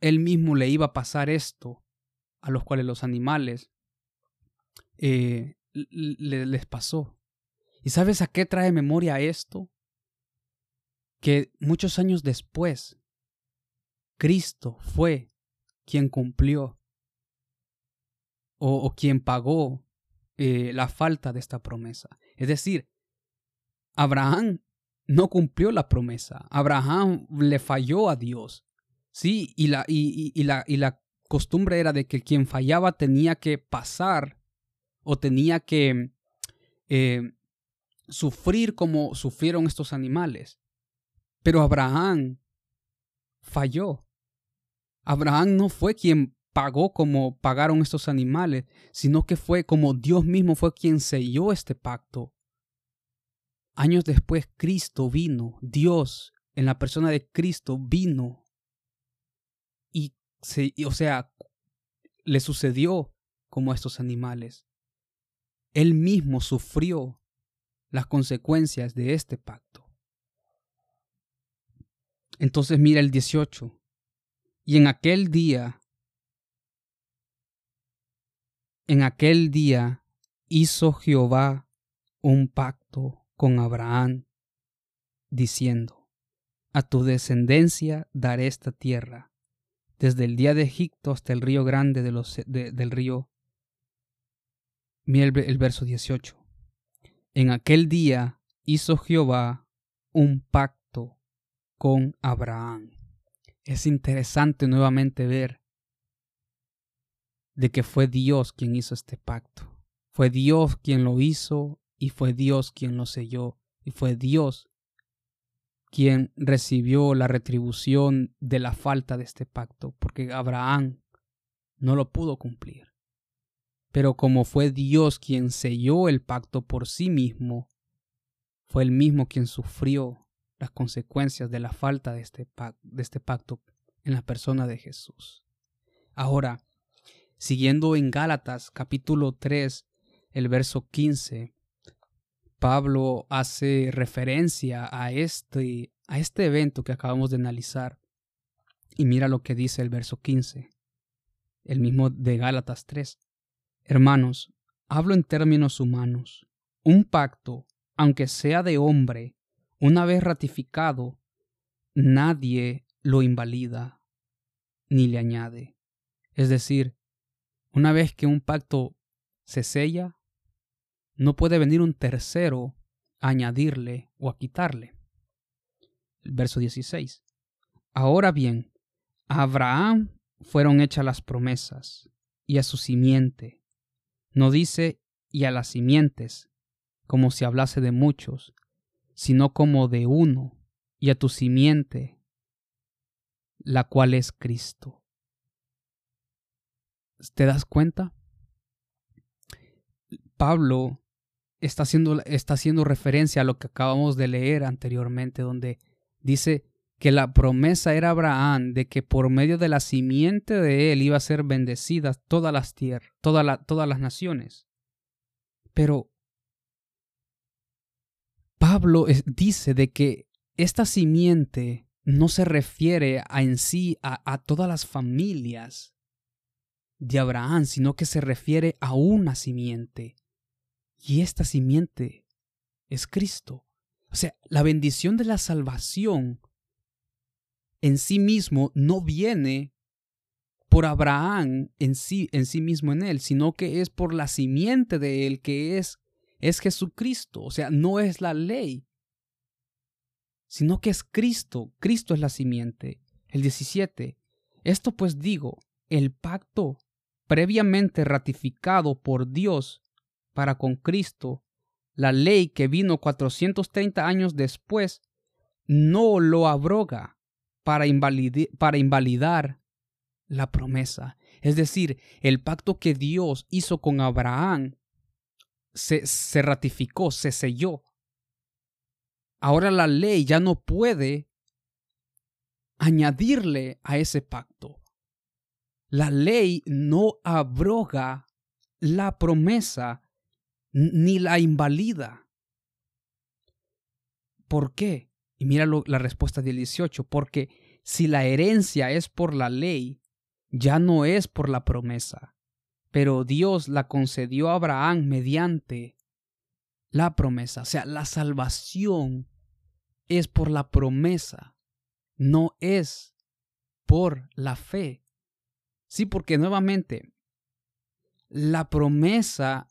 él mismo le iba a pasar esto a los cuales los animales eh, les pasó. ¿Y sabes a qué trae memoria esto? que muchos años después, Cristo fue quien cumplió o, quien pagó eh, la falta de esta promesa. Es decir, Abraham no cumplió la promesa. Abraham le falló a Dios. Sí, y la, y, la, y la costumbre era de que quien fallaba tenía que pasar o tenía que eh, sufrir como sufrieron estos animales. Pero Abraham falló. Abraham no fue quien pagó como pagaron estos animales, sino que fue como Dios mismo fue quien selló este pacto. Años después Cristo vino, Dios en la persona de Cristo vino y, se, o sea, le sucedió como a estos animales. Él mismo sufrió las consecuencias de este pacto. Entonces mira el 18. Y en aquel día, en aquel día hizo Jehová un pacto con Abraham, diciendo, A tu descendencia daré esta tierra, desde el día de Egipto hasta el río grande del río. Mira el, el verso 18. En aquel día hizo Jehová un pacto con Abraham. Es interesante nuevamente ver de que fue Dios quien hizo este pacto. Fue Dios quien lo hizo y fue Dios quien lo selló y fue Dios quien recibió la retribución de la falta de este pacto, porque Abraham no lo pudo cumplir. Pero como fue Dios quien selló el pacto por sí mismo, fue el mismo quien sufrió las consecuencias de la falta de este, este pacto en la persona de Jesús. Ahora, siguiendo en Gálatas capítulo 3, el verso 15, Pablo hace referencia a este, a este evento que acabamos de analizar. Y mira lo que dice el verso 15, el mismo de Gálatas 3. Hermanos, hablo en términos humanos. Un pacto, aunque sea de hombre, una vez ratificado, nadie lo invalida ni le añade. Es decir, una vez que un pacto se sella, no puede venir un tercero a añadirle o a quitarle. Verso 16. Ahora bien, a Abraham fueron hechas las promesas, y a su simiente, no dice y a las simientes, como si hablase de muchos, sino como de uno, y a tu simiente, la cual es Cristo. ¿Te das cuenta? Pablo está haciendo, está haciendo referencia a lo que acabamos de leer anteriormente, donde dice que la promesa era Abraham de que por medio de la simiente de él iba a ser bendecidas todas las tierras, todas las naciones. Pero Pablo dice de que esta simiente no se refiere a en sí a, a todas las familias de Abraham, sino que se refiere a una simiente. Y esta simiente es Cristo. O sea, la bendición de la salvación en sí mismo no viene por Abraham en sí, en sí mismo en él, sino que es por la simiente de él, que es, es Jesucristo. O sea, no es la ley, sino que es Cristo. Cristo es la simiente. El 17. Esto pues digo, el pacto previamente ratificado por Dios para con Cristo, la ley que vino 430 años después, no lo abroga, para, invalidar la promesa. Es decir, el pacto que Dios hizo con Abraham se, se ratificó, se selló. Ahora la ley ya no puede añadirle a ese pacto. La ley no abroga la promesa ni la invalida. ¿Por qué? Y mira la respuesta del 18, porque si la herencia es por la ley, ya no es por la promesa, pero Dios la concedió a Abraham mediante la promesa. O sea, la salvación es por la promesa, no es por la fe. Sí, porque nuevamente, la promesa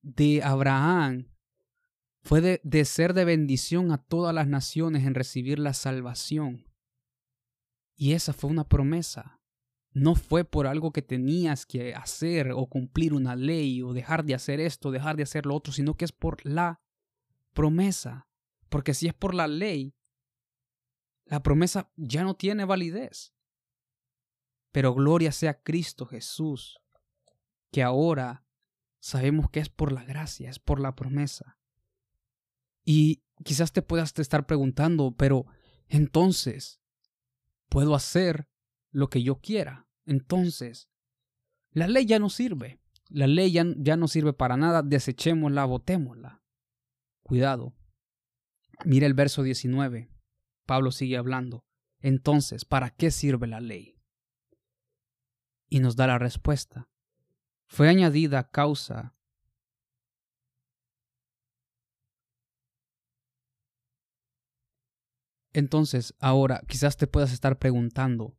de Abraham fue de, ser de bendición a todas las naciones en recibir la salvación. Y esa fue una promesa. No fue por algo que tenías que hacer o cumplir una ley o dejar de hacer esto, dejar de hacer lo otro, sino que es por la promesa. Porque si es por la ley, la promesa ya no tiene validez. Pero gloria sea Cristo Jesús, que ahora sabemos que es por la gracia, es por la promesa. Y quizás te puedas estar preguntando, pero entonces, ¿puedo hacer lo que yo quiera? Entonces, la ley ya no sirve. La ley ya, ya no sirve para nada, desechémosla, botémosla. Cuidado. Mira el verso 19. Pablo sigue hablando. Entonces, ¿para qué sirve la ley? Y nos da la respuesta. Fue añadida a causa Entonces, ahora quizás te puedas estar preguntando,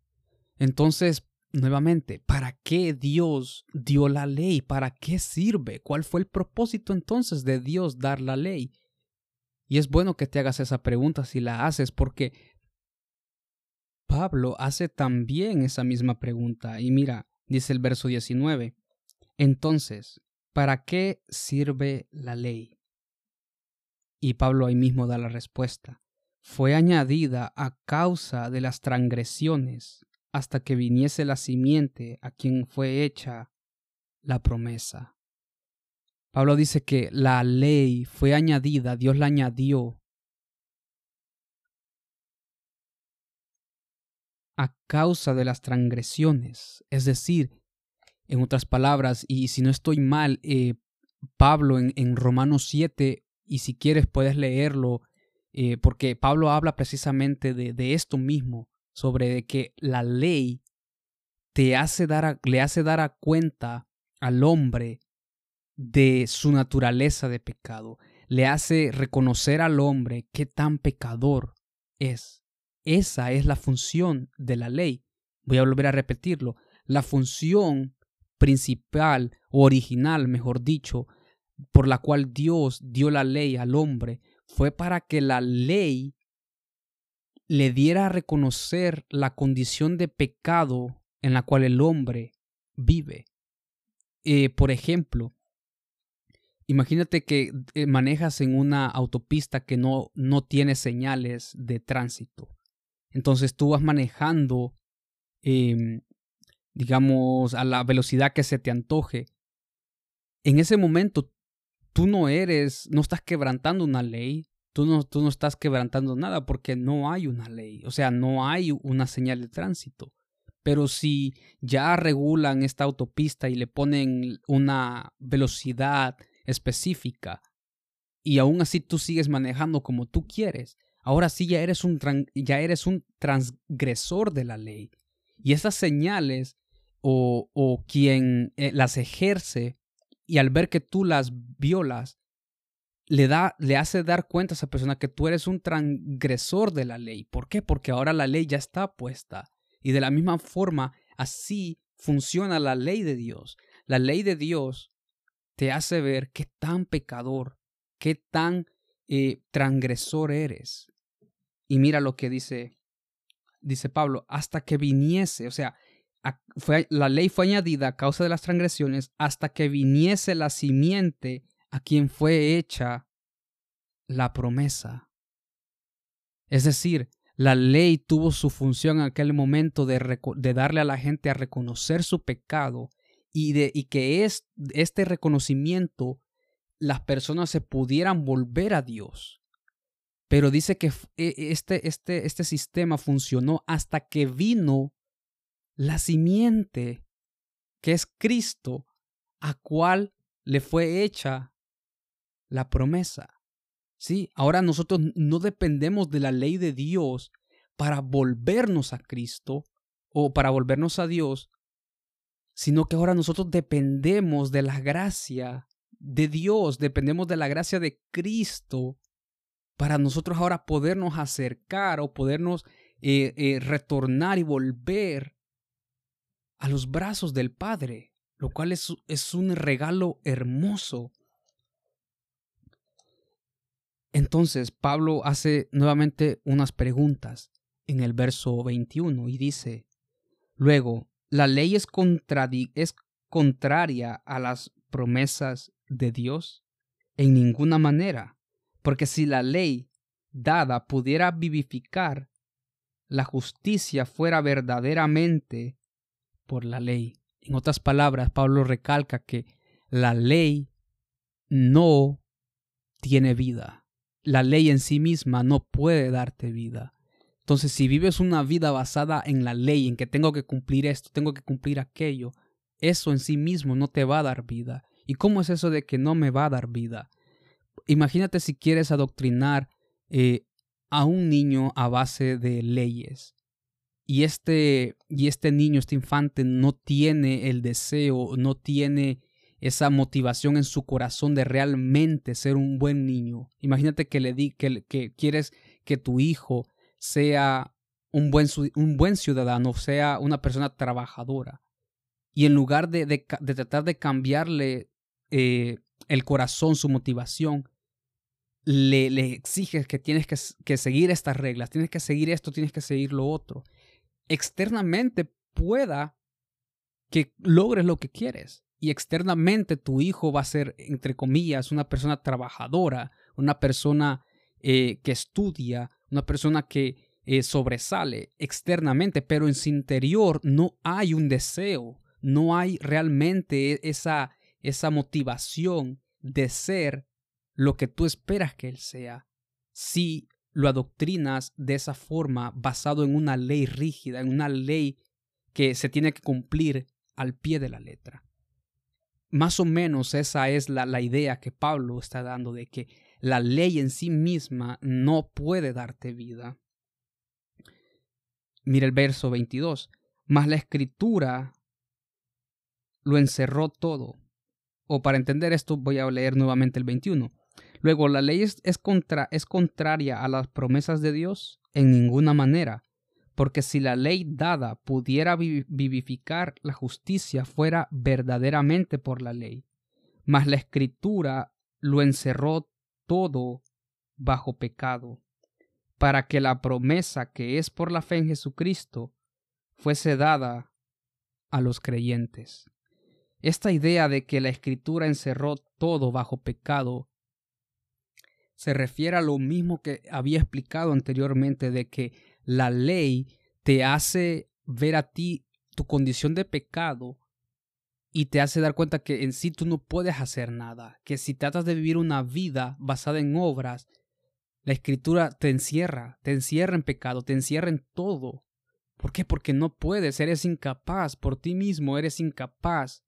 entonces, nuevamente, ¿para qué Dios dio la ley? ¿Para qué sirve? ¿Cuál fue el propósito entonces de Dios dar la ley? Y es bueno que te hagas esa pregunta si la haces porque Pablo hace también esa misma pregunta. Y mira, dice el verso 19. Entonces, ¿para qué sirve la ley? Y Pablo ahí mismo da la respuesta. Fue añadida a causa de las transgresiones hasta que viniese la simiente a quien fue hecha la promesa. Pablo dice que la ley fue añadida, Dios la añadió a causa de las transgresiones. Es decir, en otras palabras, y si no estoy mal, eh, Pablo en, en, Romanos 7, y si quieres puedes leerlo, eh, porque Pablo habla precisamente de, de esto mismo, sobre que la ley te hace le hace dar a cuenta al hombre de su naturaleza de pecado, le hace reconocer al hombre qué tan pecador es. Esa es la función de la ley. Voy a volver a repetirlo. La función principal o original, mejor dicho, por la cual Dios dio la ley al hombre fue para que la ley le diera a reconocer la condición de pecado en la cual el hombre vive. Eh, por ejemplo, imagínate que eh, manejas en una autopista que no, no tiene señales de tránsito. Entonces tú vas manejando, em, digamos, a la velocidad que se te antoje. En ese momento tú no eres, no estás quebrantando una ley, tú no, tú no estás quebrantando nada porque no hay una ley, o sea, no hay una señal de tránsito. Pero si ya regulan esta autopista y le ponen una velocidad específica y aún así tú sigues manejando como tú quieres, ahora sí ya eres un, ya eres un transgresor de la ley. Y esas señales o, o quien eh, las ejerce y al ver que tú las violas, le, da, le hace dar cuenta a esa persona que tú eres un transgresor de la ley. ¿Por qué? Porque ahora la ley ya está puesta. Y de la misma forma, así funciona la ley de Dios. La ley de Dios te hace ver qué tan pecador, qué tan eh, transgresor eres. Y mira lo que dice, dice Pablo, hasta que viniese, o sea, fue, la ley fue añadida a causa de las transgresiones hasta que viniese la simiente a quien fue hecha la promesa. Es decir, la ley tuvo su función en aquel momento de, de darle a la gente a reconocer su pecado y, de, y que es, este reconocimiento las personas se pudieran volver a Dios. Pero dice que e, este, este, este sistema funcionó hasta que vino la simiente, que es Cristo, a cual le fue hecha la promesa. Sí, ahora nosotros no dependemos de la ley de Dios para volvernos a Cristo o para volvernos a Dios, sino que ahora nosotros dependemos de la gracia de Dios, dependemos de la gracia de Cristo para nosotros ahora podernos acercar o podernos eh, eh, retornar y volver a los brazos del Padre, lo cual es, es un regalo hermoso. Entonces Pablo hace nuevamente unas preguntas en el verso 21 y dice, luego, ¿la ley es, es contraria a las promesas de Dios? En ninguna manera, Porque si la ley dada pudiera vivificar, la justicia fuera verdaderamente por la ley. En otras palabras, Pablo recalca que la ley no tiene vida. La ley en sí misma no puede darte vida. Entonces, si vives una vida basada en la ley, en que tengo que cumplir esto, tengo que cumplir aquello, eso en sí mismo no te va a dar vida. ¿Y cómo es eso de que no me va a dar vida? Imagínate si quieres adoctrinar eh, a un niño a base de leyes y este, y este niño, este infante, no tiene el deseo, no tiene esa motivación en su corazón de realmente ser un buen niño. Imagínate que le di que, que quieres que tu hijo sea un buen, un buen ciudadano, sea una persona trabajadora. Y en lugar de, de, tratar de cambiarle eh, el corazón, su motivación, le, le exiges que tienes que, que seguir estas reglas, tienes que seguir esto, tienes que seguir lo otro externamente pueda que logres lo que quieres. Y externamente tu hijo va a ser, entre comillas, una persona trabajadora, una persona eh, que estudia, una persona que eh, sobresale externamente, pero en su interior no hay un deseo, no hay realmente esa, esa motivación de ser lo que tú esperas que él sea. Si lo adoctrinas de esa forma basado en una ley rígida, en una ley que se tiene que cumplir al pie de la letra. Más o menos esa es la, la idea que Pablo está dando de que la ley en sí misma no puede darte vida. Mira el verso 22. Mas la escritura lo encerró todo. O para entender esto voy a leer nuevamente el 21. Luego, ¿la ley es, es contraria a las promesas de Dios? En ninguna manera, porque si la ley dada pudiera vivificar, la justicia fuera verdaderamente por la ley. Mas la escritura lo encerró todo bajo pecado, para que la promesa que es por la fe en Jesucristo fuese dada a los creyentes. Esta idea de que la escritura encerró todo bajo pecado se refiere a lo mismo que había explicado anteriormente de que la ley te hace ver a ti tu condición de pecado y te hace dar cuenta que en sí tú no puedes hacer nada, que si tratas de vivir una vida basada en obras, la escritura te encierra, te encierra en pecado, te encierra en todo. ¿Por qué? Porque no puedes, eres incapaz, por ti mismo eres incapaz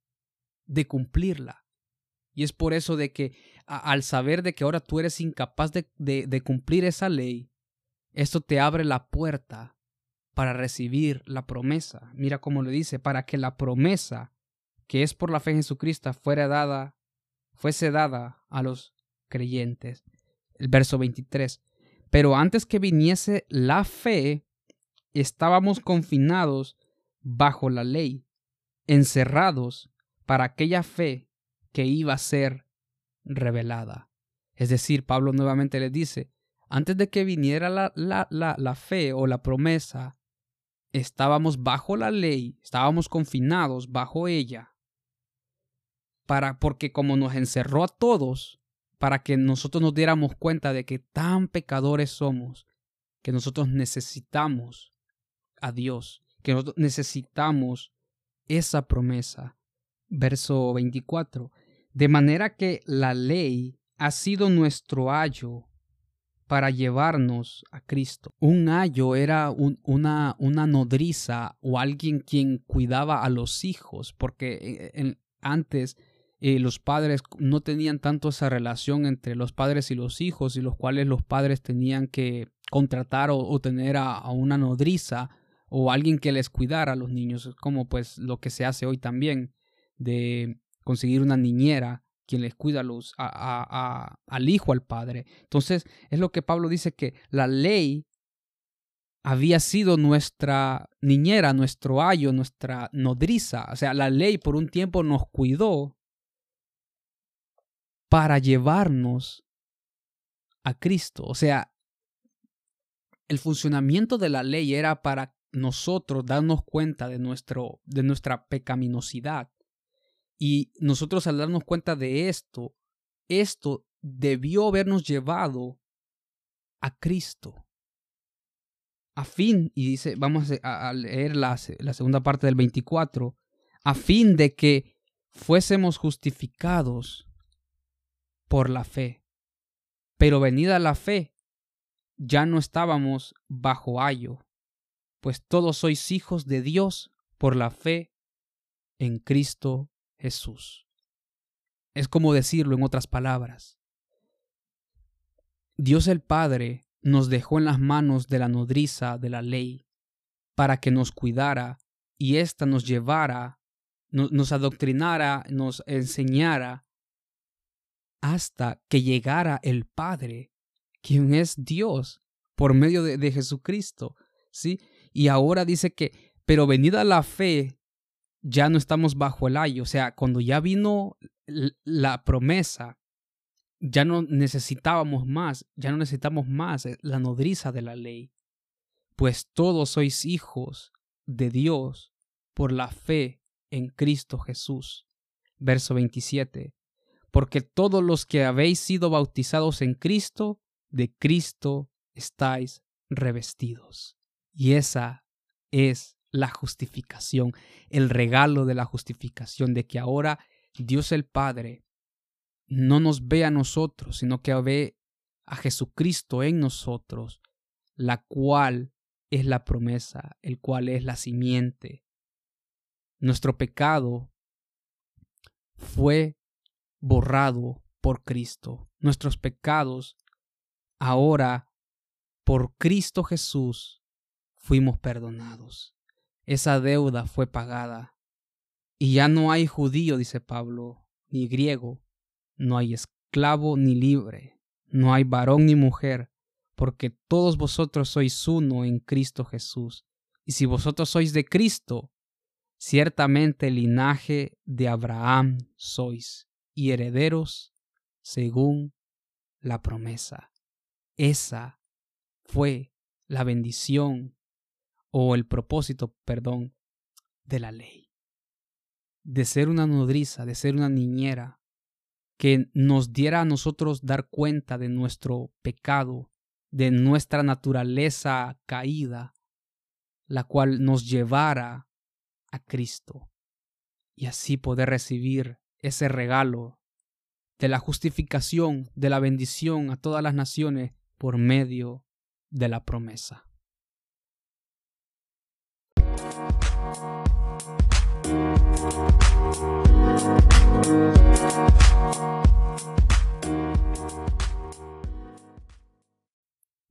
de cumplirla. Y es por eso de que al saber de que ahora tú eres incapaz de, cumplir esa ley, esto te abre la puerta para recibir la promesa. Mira cómo le dice, para que la promesa que es por la fe en Jesucristo fuera dada, fuese dada a los creyentes. El verso 23. Pero antes que viniese la fe, estábamos confinados bajo la ley, encerrados para aquella fe que iba a ser revelada. Es decir, Pablo nuevamente le dice, antes de que viniera la, la, la, la fe o la promesa, estábamos bajo la ley, estábamos confinados bajo ella, para, porque como nos encerró a todos, para que nosotros nos diéramos cuenta de que tan pecadores somos, que nosotros necesitamos a Dios, que nosotros necesitamos esa promesa. Verso 24. De manera que la ley ha sido nuestro ayo para llevarnos a Cristo. Un ayo era una, nodriza o alguien quien cuidaba a los hijos, porque eh, antes eh, los padres no tenían tanto esa relación entre los padres y los hijos, y los cuales los padres tenían que contratar o, tener a, a, una nodriza o alguien que les cuidara a los niños, como pues lo que se hace hoy también, de conseguir una niñera quien les cuida a los, a, al hijo, al padre. Entonces, es lo que Pablo dice que la ley había sido nuestra niñera, nuestro ayo, nuestra nodriza. O sea, la ley por un tiempo nos cuidó para llevarnos a Cristo. O sea, el funcionamiento de la ley era para nosotros darnos cuenta de, nuestro, de nuestra pecaminosidad y nosotros al darnos cuenta de esto, esto debió habernos llevado a Cristo. A fin, y dice, vamos a leer la, la segunda parte del 24, a fin de que fuésemos justificados por la fe. Pero venida la fe, ya no estábamos bajo ayo, pues todos sois hijos de Dios por la fe en Cristo Jesús. Es como decirlo en otras palabras. Dios el Padre nos dejó en las manos de la nodriza de la ley para que nos cuidara y ésta nos llevara, nos adoctrinara, nos enseñara hasta que llegara el Padre, quien es Dios, por medio de, de Jesucristo. ¿sí? Y ahora dice que, pero venida la fe, ya no estamos bajo el ayo. O sea, cuando ya vino la promesa, ya no necesitábamos más, ya no necesitamos más eh, la nodriza de la ley, pues todos sois hijos de Dios por la fe en Cristo Jesús. Verso 27. Porque todos los que habéis sido bautizados en Cristo, de Cristo estáis revestidos. Y esa es la justificación, el regalo de la justificación, de que ahora Dios el Padre no nos ve a nosotros, sino que ve a Jesucristo en nosotros, la cual es la promesa, el cual es la simiente. Nuestro pecado fue borrado por Cristo. Nuestros pecados ahora, por Cristo Jesús, fuimos perdonados. Esa deuda fue pagada. Y ya no hay judío, dice Pablo, ni griego, no hay esclavo ni libre, no hay varón ni mujer, porque todos vosotros sois uno en Cristo Jesús. Y si vosotros sois de Cristo, ciertamente linaje de Abraham sois, y herederos según la promesa. Esa fue la bendición o el propósito, perdón, de la ley. De ser una nodriza, de ser una niñera, que nos diera a nosotros dar cuenta de nuestro pecado, de nuestra naturaleza caída, la cual nos llevara a Cristo y así poder recibir ese regalo de la justificación, de la bendición a todas las naciones por medio de la promesa.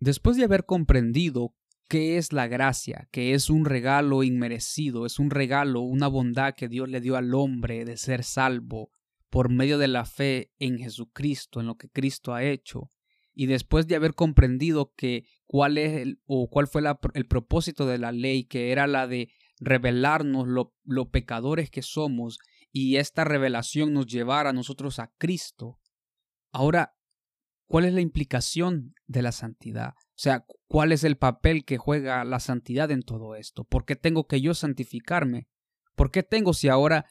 Después de haber comprendido qué es la gracia, que es un regalo inmerecido, es un regalo, una bondad que Dios le dio al hombre de ser salvo por medio de la fe en Jesucristo, en lo que Cristo ha hecho, y después de haber comprendido que cuál es el, o cuál fue el propósito de la ley, que era la de revelarnos lo, pecadores que somos y esta revelación nos llevara a nosotros a Cristo. Ahora ¿Cuál es la implicación de la santidad? O sea, ¿cuál es el papel que juega la santidad en todo esto? ¿Por qué tengo que yo santificarme? ¿Por qué tengo si ahora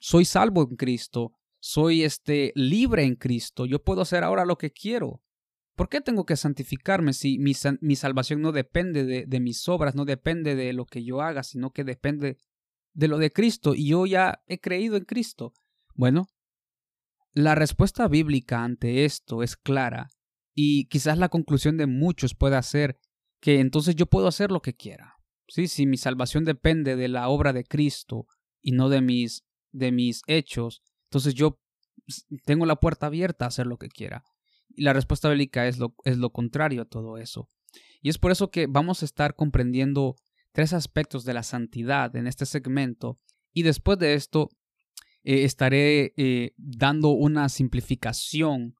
soy salvo en Cristo? Soy este libre en Cristo. Yo puedo hacer ahora lo que quiero. ¿Por qué tengo que santificarme si mi, salvación no depende de, de mis obras, no depende de lo que yo haga, sino que depende de lo de Cristo y yo ya he creído en Cristo? Bueno, la respuesta bíblica ante esto es clara y quizás la conclusión de muchos pueda ser que entonces yo puedo hacer lo que quiera. Sí, si mi salvación depende de la obra de Cristo y no de mis de mis hechos, entonces yo tengo la puerta abierta a hacer lo que quiera. Y la respuesta bíblica es lo, es lo contrario a todo eso. Y es por eso que vamos a estar comprendiendo tres aspectos de la santidad en este segmento. Y después de esto eh, estaré eh, dando una simplificación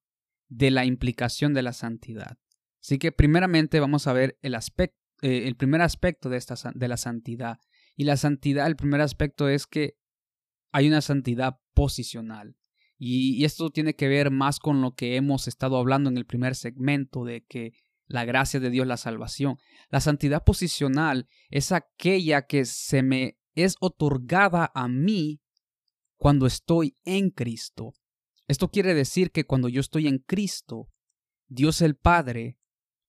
de la implicación de la santidad. Así que primeramente vamos a ver el aspecto, eh, el primer aspecto de, esta, de la santidad. Y la santidad, el primer aspecto es que hay una santidad posicional. Y, esto tiene que ver más con lo que hemos estado hablando en el primer segmento de que la gracia de Dios, la salvación. La santidad posicional es aquella que se me es otorgada a mí cuando estoy en Cristo. Esto quiere decir que cuando yo estoy en Cristo, Dios el Padre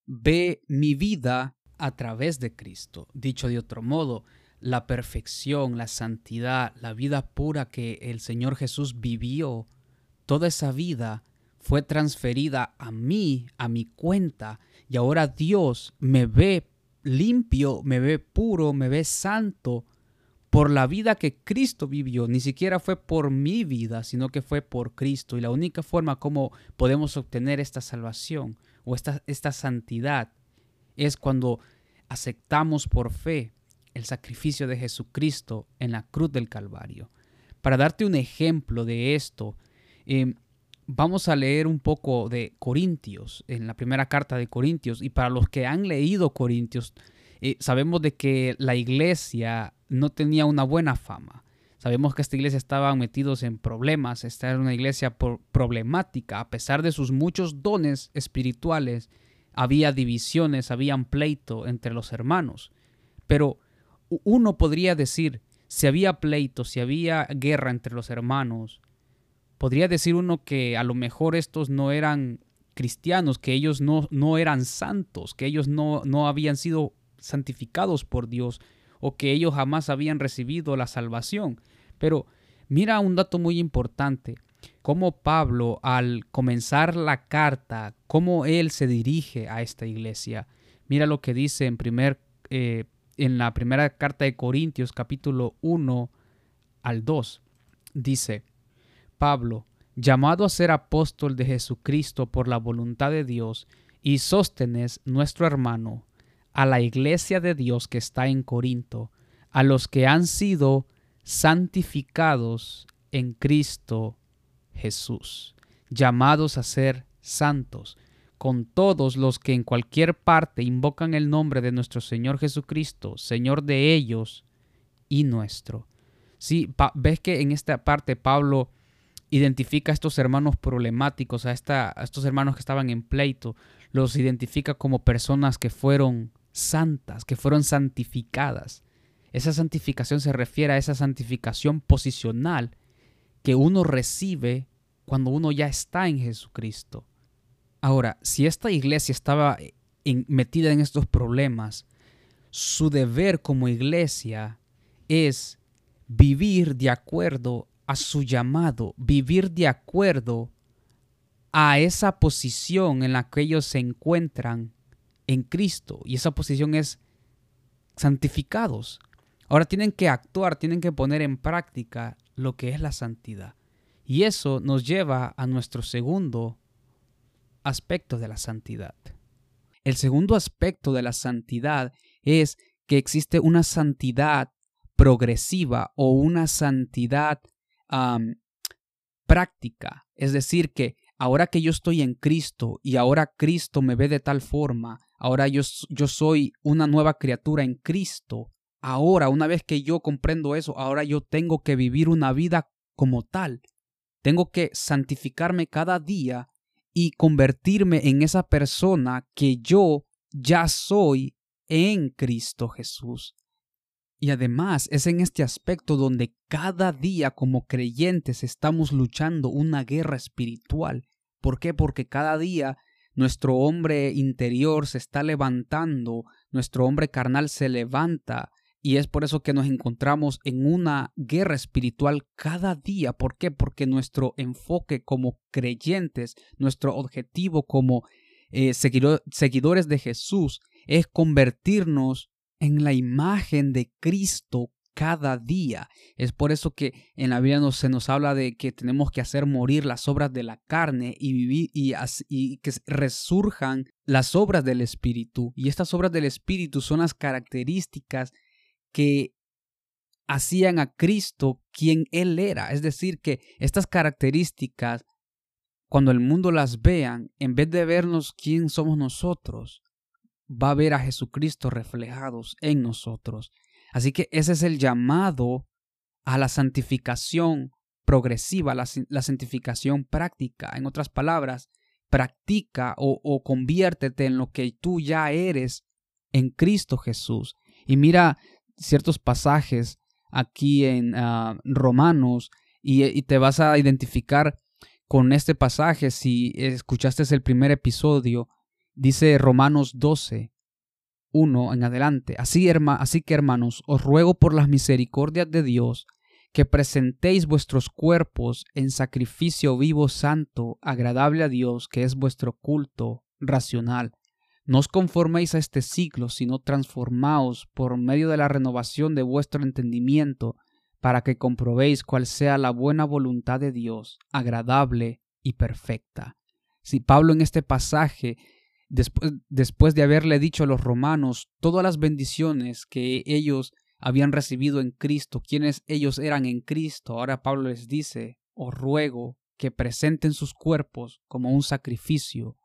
ve mi vida a través de Cristo. Dicho de otro modo, la perfección, la santidad, la vida pura que el Señor Jesús vivió, toda esa vida fue transferida a mí, a mi cuenta, y ahora Dios me ve limpio, me ve puro, me ve santo por la vida que Cristo vivió. Ni siquiera fue por mi vida, sino que fue por Cristo. Y la única forma como podemos obtener esta salvación o esta, esta santidad es cuando aceptamos por fe el sacrificio de Jesucristo en la cruz del Calvario. Para darte un ejemplo de esto, em, vamos a leer un poco de Corintios, en la primera carta de Corintios, y para los que han leído Corintios, eh, sabemos de que la iglesia no tenía una buena fama. Sabemos que esta iglesia estaba metidos en problemas, esta era una iglesia problemática, a pesar de sus muchos dones espirituales, había divisiones, habían pleito entre los hermanos. Pero uno podría decir, si había pleito, si había guerra entre los hermanos, podría decir uno que a lo mejor estos no eran cristianos, que ellos no, no eran santos, que ellos no, no habían sido santificados por Dios o que ellos jamás habían recibido la salvación. Pero mira un dato muy importante, cómo Pablo al comenzar la carta, cómo él se dirige a esta iglesia. Mira lo que dice en, primer, eh, en la primera carta de Corintios capítulo 1 al 2. Dice, Pablo, llamado a ser apóstol de Jesucristo por la voluntad de Dios, y Sóstenes, nuestro hermano, a la iglesia de Dios que está en Corinto, a los que han sido santificados en Cristo Jesús, llamados a ser santos, con todos los que en cualquier parte invocan el nombre de nuestro Señor Jesucristo, Señor de ellos y nuestro. Sí, ves que en esta parte Pablo identifica a estos hermanos problemáticos, a, esta, a estos hermanos que estaban en pleito, los identifica como personas que fueron santas, que fueron santificadas. Esa santificación se refiere a esa santificación posicional que uno recibe cuando uno ya está en Jesucristo. Ahora, si esta iglesia estaba metida en estos problemas, su deber como iglesia es vivir de acuerdo a su llamado, vivir de acuerdo a esa posición en la que ellos se encuentran en Cristo. Y esa posición es santificados. Ahora tienen que actuar, tienen que poner en práctica lo que es la santidad. Y eso nos lleva a nuestro segundo aspecto de la santidad. El segundo aspecto de la santidad es que existe una santidad progresiva o una santidad práctica. Es decir, que ahora que yo estoy en Cristo y ahora Cristo me ve de tal forma, ahora yo, yo soy una nueva criatura en Cristo, ahora, una vez que yo comprendo eso, ahora yo tengo que vivir una vida como tal. Tengo que santificarme cada día y convertirme en esa persona que yo ya soy en Cristo Jesús. Y además es en este aspecto donde cada día como creyentes estamos luchando una guerra espiritual. ¿Por qué? Porque cada día nuestro hombre interior se está levantando, nuestro hombre carnal se levanta y es por eso que nos encontramos en una guerra espiritual cada día. ¿Por qué? Porque nuestro enfoque como creyentes, nuestro objetivo como eh, seguidores de Jesús es convertirnos en la imagen de Cristo cada día. Es por eso que en la Biblia se nos habla de que tenemos que hacer morir las obras de la carne y vivir y, y, que resurjan las obras del Espíritu. Y estas obras del Espíritu son las características que hacían a Cristo quien Él era. Es decir, que estas características, cuando el mundo las vean, en vez de vernos quién somos nosotros, va a ver a Jesucristo reflejados en nosotros. Así que ese es el llamado a la santificación progresiva, la, santificación práctica. En otras palabras, practica o, conviértete en lo que tú ya eres en Cristo Jesús. Y mira ciertos pasajes aquí en ah, Romanos y, y, te vas a identificar con este pasaje, si escuchaste el primer episodio, dice Romanos 12, 1 en adelante. Así, así que hermanos, os ruego por las misericordias de Dios que presentéis vuestros cuerpos en sacrificio vivo, santo, agradable a Dios, que es vuestro culto racional. No os conforméis a este siglo, sino transformaos por medio de la renovación de vuestro entendimiento, para que comprobéis cuál sea la buena voluntad de Dios, agradable y perfecta. Si Pablo en este pasaje, después, después de haberle dicho a los romanos todas las bendiciones que ellos habían recibido en Cristo, quienes ellos eran en Cristo, ahora Pablo les dice, os ruego que presenten sus cuerpos como un sacrificio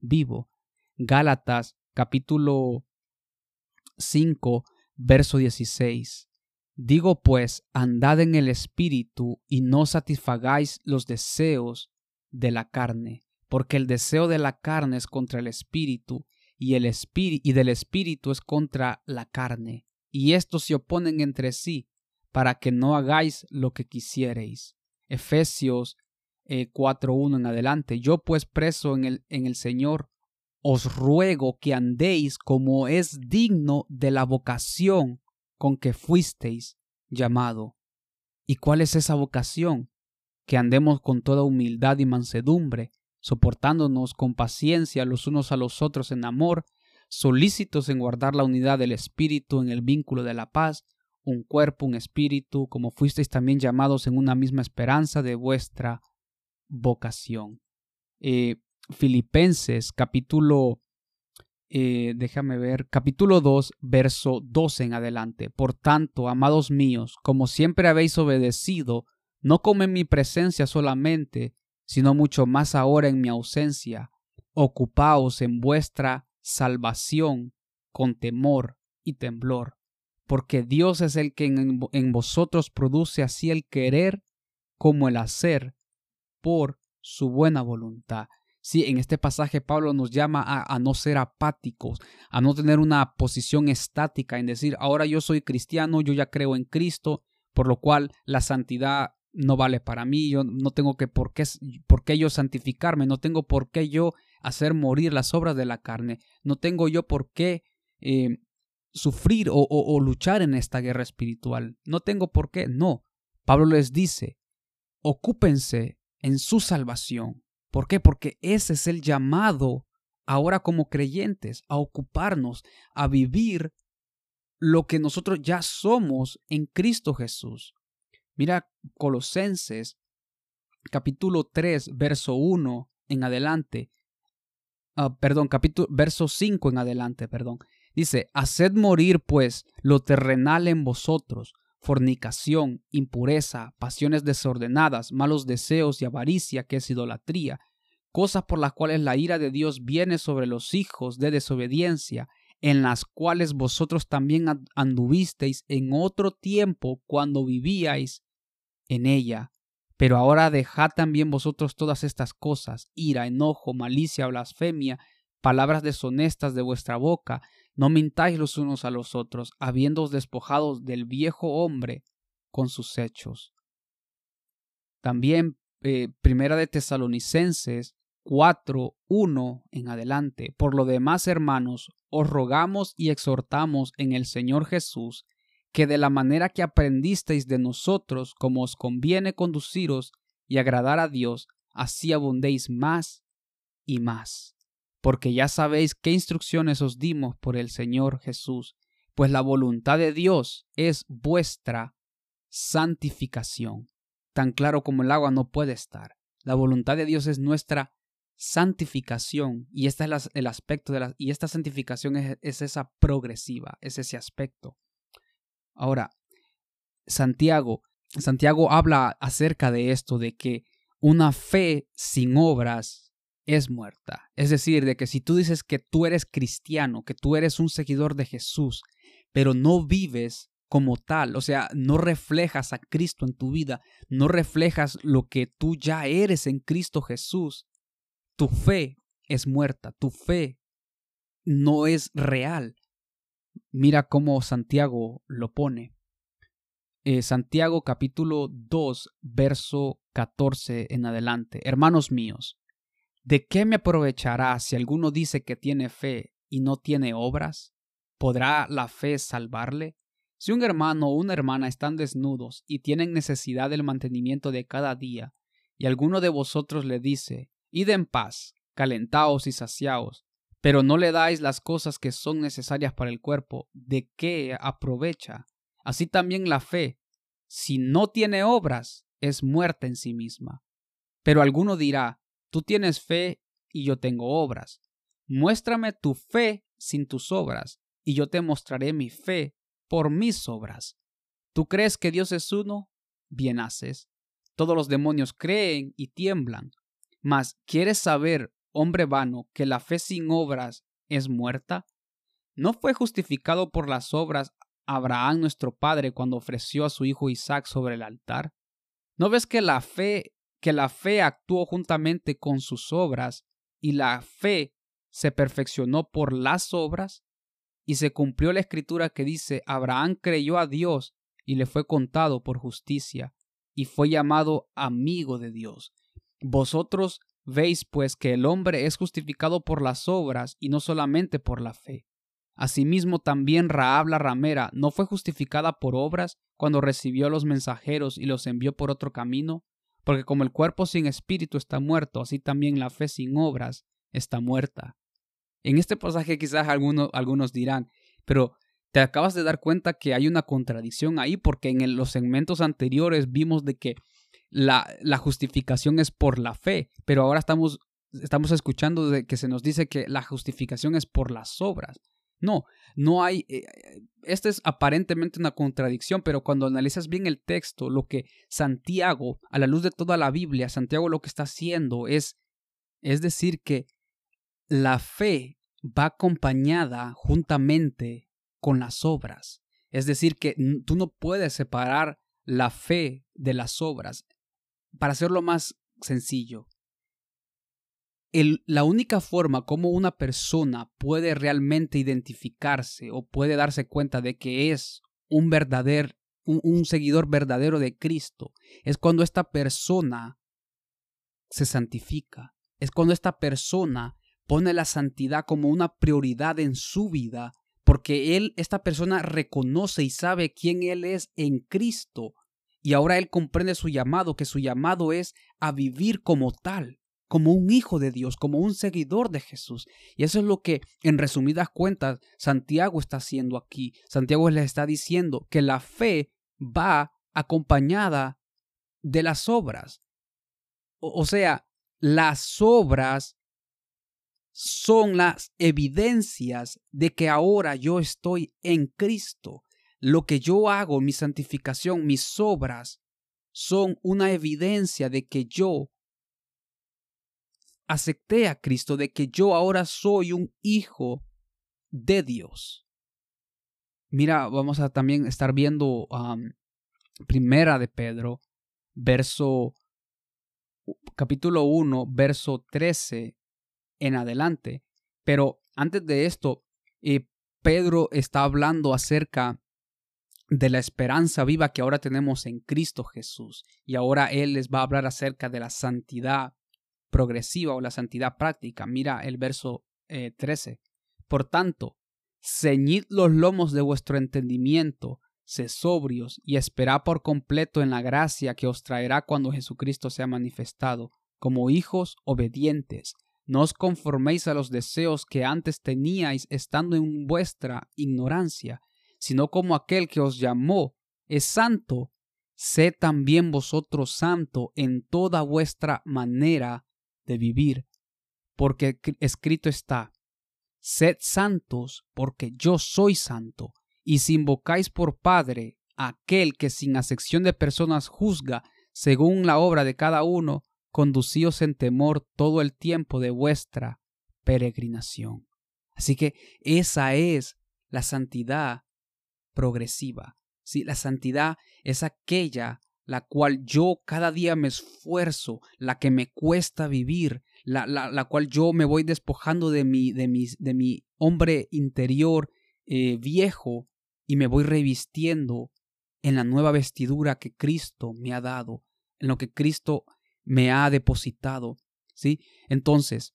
vivo. Gálatas capítulo 5, verso 16. Digo pues, andad en el Espíritu y no satisfagáis los deseos de la carne, porque el deseo de la carne es contra el Espíritu y, el y del Espíritu es contra la carne, y estos se oponen entre sí, para que no hagáis lo que quisiereis. Efesios 4.1 eh, en adelante. Yo pues preso en el, en el Señor, os ruego que andéis como es digno de la vocación con que fuisteis llamado. ¿Y cuál es esa vocación? Que andemos con toda humildad y mansedumbre, soportándonos con paciencia los unos a los otros en amor, solícitos en guardar la unidad del Espíritu en el vínculo de la paz, un cuerpo, un espíritu, como fuisteis también llamados en una misma esperanza de vuestra vocación. Eh, Filipenses capítulo eh, déjame ver, capítulo 2, verso 12 en adelante. Por tanto, amados míos, como siempre habéis obedecido, no como en mi presencia solamente, sino mucho más ahora en mi ausencia, ocupaos en vuestra salvación con temor y temblor, porque Dios es el que en, vosotros produce así el querer como el hacer por su buena voluntad. Sí, en este pasaje Pablo nos llama a, no ser apáticos, a no tener una posición estática en decir, ahora yo soy cristiano, yo ya creo en Cristo, por lo cual la santidad no vale para mí, yo no tengo que por qué, por yo santificarme, no tengo por qué yo hacer morir las obras de la carne, no tengo yo por qué eh, sufrir o, o luchar en esta guerra espiritual, no tengo por qué, no. Pablo les dice, ocúpense en su salvación, ¿Por qué? Porque ese es el llamado ahora como creyentes a ocuparnos, a vivir lo que nosotros ya somos en Cristo Jesús. Mira Colosenses capítulo 3, verso 1 en adelante. Ah, perdón, capítulo, verso 5 en adelante, perdón. Dice, haced morir pues lo terrenal en vosotros, fornicación, impureza, pasiones desordenadas, malos deseos y avaricia, que es idolatría, cosas por las cuales la ira de Dios viene sobre los hijos de desobediencia, en las cuales vosotros también anduvisteis en otro tiempo cuando vivíais en ella. Pero ahora dejad también vosotros todas estas cosas, ira, enojo, malicia, blasfemia, palabras deshonestas de vuestra boca, no mintáis los unos a los otros, habiéndoos despojados del viejo hombre con sus hechos. También eh, Primera de Tesalonicenses 4, 1 en adelante. Por lo demás, hermanos, os rogamos y exhortamos en el Señor Jesús que de la manera que aprendisteis de nosotros, como os conviene conduciros y agradar a Dios, así abundéis más y más porque ya sabéis qué instrucciones os dimos por el Señor Jesús, pues la voluntad de Dios es vuestra santificación. Tan claro como el agua no puede estar. La voluntad de Dios es nuestra santificación y este es el aspecto de la y esta santificación es, es esa progresiva, es ese aspecto. Ahora, Santiago, Santiago habla acerca de esto de que una fe sin obras es muerta. Es decir, de que si tú dices que tú eres cristiano, que tú eres un seguidor de Jesús, pero no vives como tal, o sea, no reflejas a Cristo en tu vida, no reflejas lo que tú ya eres en Cristo Jesús, tu fe es muerta, tu fe no es real. Mira cómo Santiago lo pone. Eh, Santiago capítulo 2, verso 14 en adelante. Hermanos míos, ¿de qué me aprovechará si alguno dice que tiene fe y no tiene obras? ¿Podrá la fe salvarle? Si un hermano o una hermana están desnudos y tienen necesidad del mantenimiento de cada día, y alguno de vosotros le dice, Id en paz, calentaos y saciaos, pero no le dais las cosas que son necesarias para el cuerpo, ¿de qué aprovecha? Así también la fe, si no tiene obras, es muerta en sí misma. Pero alguno dirá, tú tienes fe y yo tengo obras. Muéstrame tu fe sin tus obras, y yo te mostraré mi fe por mis obras. ¿Tú crees que Dios es uno? Bien haces. Todos los demonios creen y tiemblan. Mas, ¿quieres saber, hombre vano, que la fe sin obras es muerta? ¿No fue justificado por las obras Abraham nuestro padre cuando ofreció a su hijo Isaac sobre el altar? ¿No ves que la fe que la fe actuó juntamente con sus obras y la fe se perfeccionó por las obras? Y se cumplió la escritura que dice, Abraham creyó a Dios y le fue contado por justicia, y fue llamado amigo de Dios. Vosotros veis pues que el hombre es justificado por las obras y no solamente por la fe. Asimismo también Raab la ramera no fue justificada por obras cuando recibió a los mensajeros y los envió por otro camino, porque como el cuerpo sin espíritu está muerto, así también la fe sin obras está muerta. En este pasaje quizás algunos, algunos dirán, pero te acabas de dar cuenta que hay una contradicción ahí, porque en los segmentos anteriores vimos de que la, la justificación es por la fe, pero ahora estamos, estamos escuchando de que se nos dice que la justificación es por las obras. No, no hay, eh, eh, esta es aparentemente una contradicción, pero cuando analizas bien el texto, lo que Santiago, a la luz de toda la Biblia, Santiago lo que está haciendo es, es decir, que la fe va acompañada juntamente con las obras. Es decir, que tú no puedes separar la fe de las obras. Para hacerlo más sencillo, la única forma como una persona puede realmente identificarse o puede darse cuenta de que es un verdadero, un, seguidor verdadero de Cristo, es cuando esta persona se santifica, es cuando esta persona pone la santidad como una prioridad en su vida, porque él, esta persona reconoce y sabe quién él es en Cristo, y ahora él comprende su llamado, que su llamado es a vivir como tal como un hijo de Dios, como un seguidor de Jesús. Y eso es lo que, en resumidas cuentas, Santiago está haciendo aquí. Santiago les está diciendo que la fe va acompañada de las obras. O, sea, las obras son las evidencias de que ahora yo estoy en Cristo. Lo que yo hago, mi santificación, mis obras, son una evidencia de que yo acepté a Cristo, de que yo ahora soy un hijo de Dios. Mira, vamos a también estar viendo Primera de Pedro, verso capítulo 1, verso 13 en adelante. Pero antes de esto, eh, Pedro está hablando acerca de la esperanza viva que ahora tenemos en Cristo Jesús. Y ahora Él les va a hablar acerca de la santidad progresiva o la santidad práctica. Mira el verso 13. Eh, Por tanto, ceñid los lomos de vuestro entendimiento, sed sobrios y esperad por completo en la gracia que os traerá cuando Jesucristo sea manifestado, como hijos obedientes. No os conforméis a los deseos que antes teníais estando en vuestra ignorancia, sino como aquel que os llamó es santo, sed también vosotros santo en toda vuestra manera de vivir, porque escrito está, sed santos porque yo soy santo, y si invocáis por Padre aquel que sin acepción de personas juzga según la obra de cada uno, conducíos en temor todo el tiempo de vuestra peregrinación. Así que esa es la santidad progresiva. Sí, la santidad es aquella la cual yo cada día me esfuerzo, la que me cuesta vivir, la, la, la cual yo me voy despojando de mi, de mi, de mi hombre interior eh, viejo y me voy revistiendo en la nueva vestidura que Cristo me ha dado. en lo que Cristo me ha depositado, ¿sí? Entonces,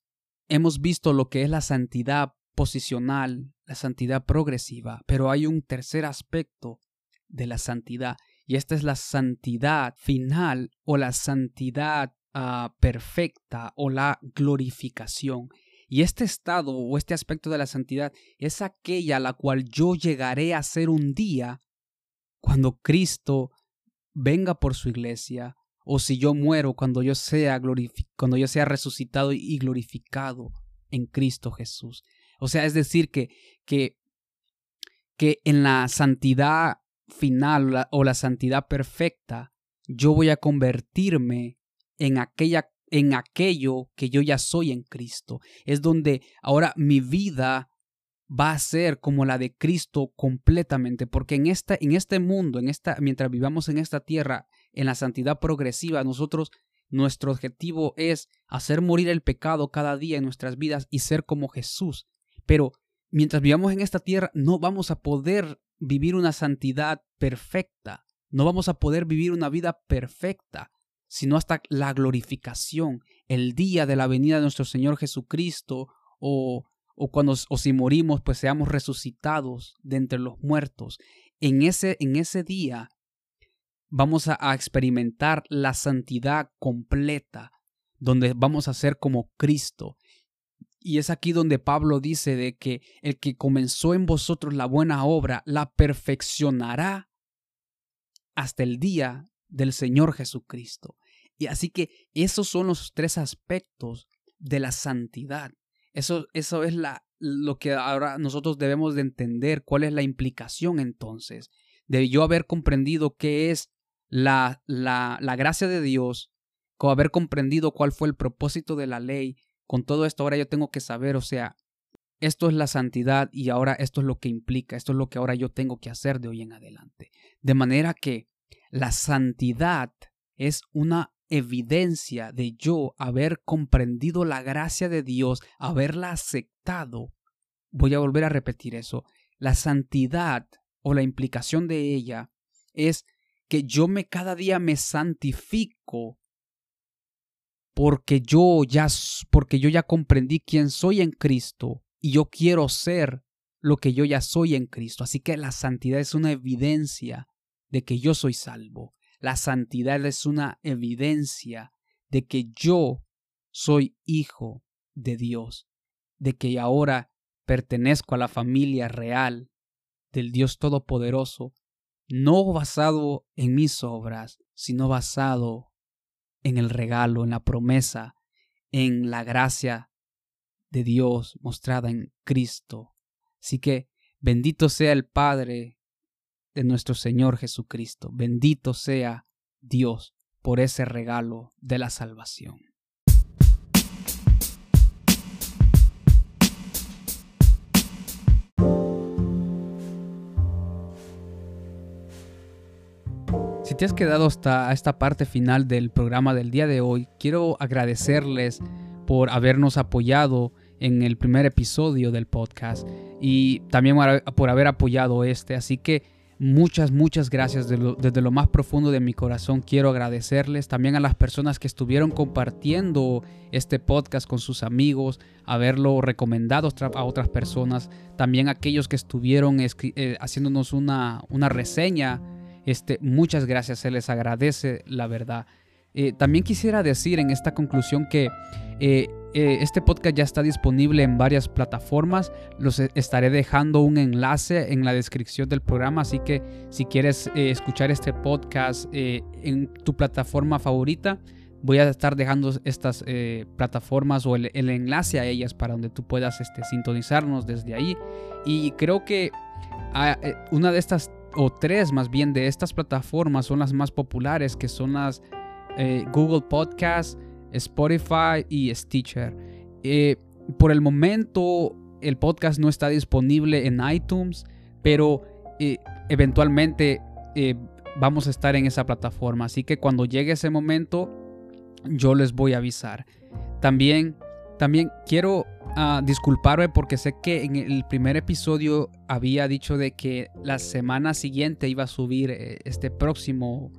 hemos visto lo que es la santidad posicional, la santidad progresiva, pero hay un tercer aspecto de la santidad y esta es la santidad final o la santidad ah, perfecta o la glorificación. Y este estado o este aspecto de la santidad es aquella a la cual yo llegaré a ser un día cuando Cristo venga por su iglesia o si yo muero cuando yo sea cuando yo sea resucitado y glorificado en Cristo Jesús. O sea, es decir que que que en la santidad final o la santidad perfecta yo voy a convertirme en aquella en aquello que yo ya soy en Cristo. Es donde ahora mi vida va a ser como la de Cristo completamente, porque en, esta, en este mundo, en esta, mientras vivamos en esta tierra, en la santidad progresiva, nosotros, nuestro objetivo es hacer morir el pecado cada día en nuestras vidas y ser como Jesús. Pero mientras vivamos en esta tierra, no vamos a poder vivir una santidad perfecta, no vamos a poder vivir una vida perfecta, sino hasta la glorificación, el día de la venida de nuestro Señor Jesucristo o o cuando o si morimos, pues seamos resucitados de entre los muertos. En ese, en ese día vamos a, a experimentar la santidad completa, donde vamos a ser como Cristo. Y es aquí donde Pablo dice de que el que comenzó en vosotros la buena obra la perfeccionará hasta el día del Señor Jesucristo. Y así que esos son los tres aspectos de la santidad. Eso, eso es la, lo que ahora nosotros debemos de entender, cuál es la implicación entonces de yo haber comprendido qué es la, la, la gracia de Dios, haber comprendido cuál fue el propósito de la ley. Con todo esto ahora yo tengo que saber, o sea, esto es la santidad y ahora esto es lo que implica, esto es lo que ahora yo tengo que hacer de hoy en adelante. De manera que la santidad es una evidencia de yo haber comprendido la gracia de Dios, haberla aceptado. Voy a volver a repetir eso. La santidad o la implicación de ella es que yo me cada día me santifico porque yo ya porque yo ya comprendí quién soy en Cristo y yo quiero ser lo que yo ya soy en Cristo. Así que la santidad es una evidencia de que yo soy salvo. La santidad es una evidencia de que yo soy hijo de Dios, de que ahora pertenezco a la familia real del Dios Todopoderoso, no basado en mis obras, sino basado en el regalo, en la promesa, en la gracia de Dios mostrada en Cristo. Así que bendito sea el Padre de nuestro Señor Jesucristo. Bendito sea Dios por ese regalo de la salvación. Si te has quedado hasta esta parte final del programa del día de hoy, quiero agradecerles por habernos apoyado en el primer episodio del podcast y también por haber apoyado este. Así que Muchas, muchas gracias desde lo, más profundo de mi corazón. Quiero agradecerles también a las personas que estuvieron compartiendo este podcast con sus amigos, haberlo recomendado a otras personas, también aquellos que estuvieron eh, haciéndonos una, una reseña. Este, muchas gracias, se les agradece la verdad. Eh, también quisiera decir en esta conclusión que eh, eh, este podcast ya está disponible en varias plataformas. Los e, estaré dejando un enlace en la descripción del programa, así que si quieres escuchar este podcast en tu plataforma favorita, voy a estar dejando estas plataformas o el, enlace a ellas para donde tú puedas este, sintonizarnos desde ahí. Y creo que ah, una de estas, o tres más bien de estas plataformas son las más populares, que son las Google Podcasts. Spotify y Stitcher. Eh, por el momento el podcast no está disponible en iTunes, pero eh, eventualmente eh, vamos a estar en esa plataforma. Así que cuando llegue ese momento, yo les voy a avisar. También, también quiero ah, disculparme porque sé que en el primer episodio había dicho de que la semana siguiente iba a subir este próximo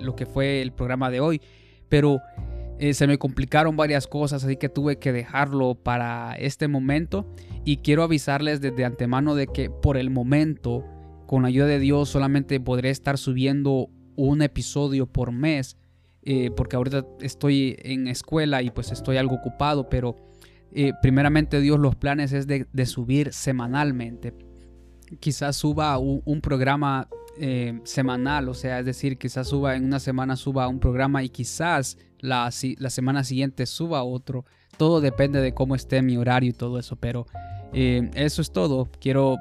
lo que fue el programa de hoy. Pero eh, se me complicaron varias cosas, así que tuve que dejarlo para este momento. Y quiero avisarles desde antemano de que por el momento, con la ayuda de Dios, solamente podré estar subiendo un episodio por mes. Eh, porque ahorita estoy en escuela y pues estoy algo ocupado, pero eh, primeramente Dios los planes es de, subir semanalmente. Quizás suba un, programa semanal, o sea, es decir, quizás suba en una semana suba un programa y quizás la, la semana siguiente suba otro. Todo depende de cómo esté mi horario y todo eso, pero eh, eso es todo. Quiero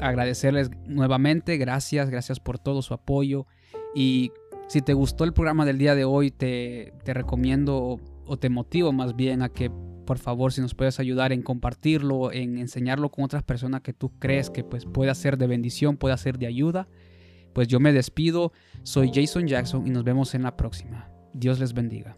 agradecerles nuevamente, gracias, gracias por todo su apoyo y si te gustó el programa del día de hoy, te, te recomiendo o te motivo más bien a que por favor si nos puedes ayudar en compartirlo, en enseñarlo con otras personas que tú crees que pues puede ser de bendición, puede ser de ayuda. Pues yo me despido, soy Jason Jackson y nos vemos en la próxima. Dios les bendiga.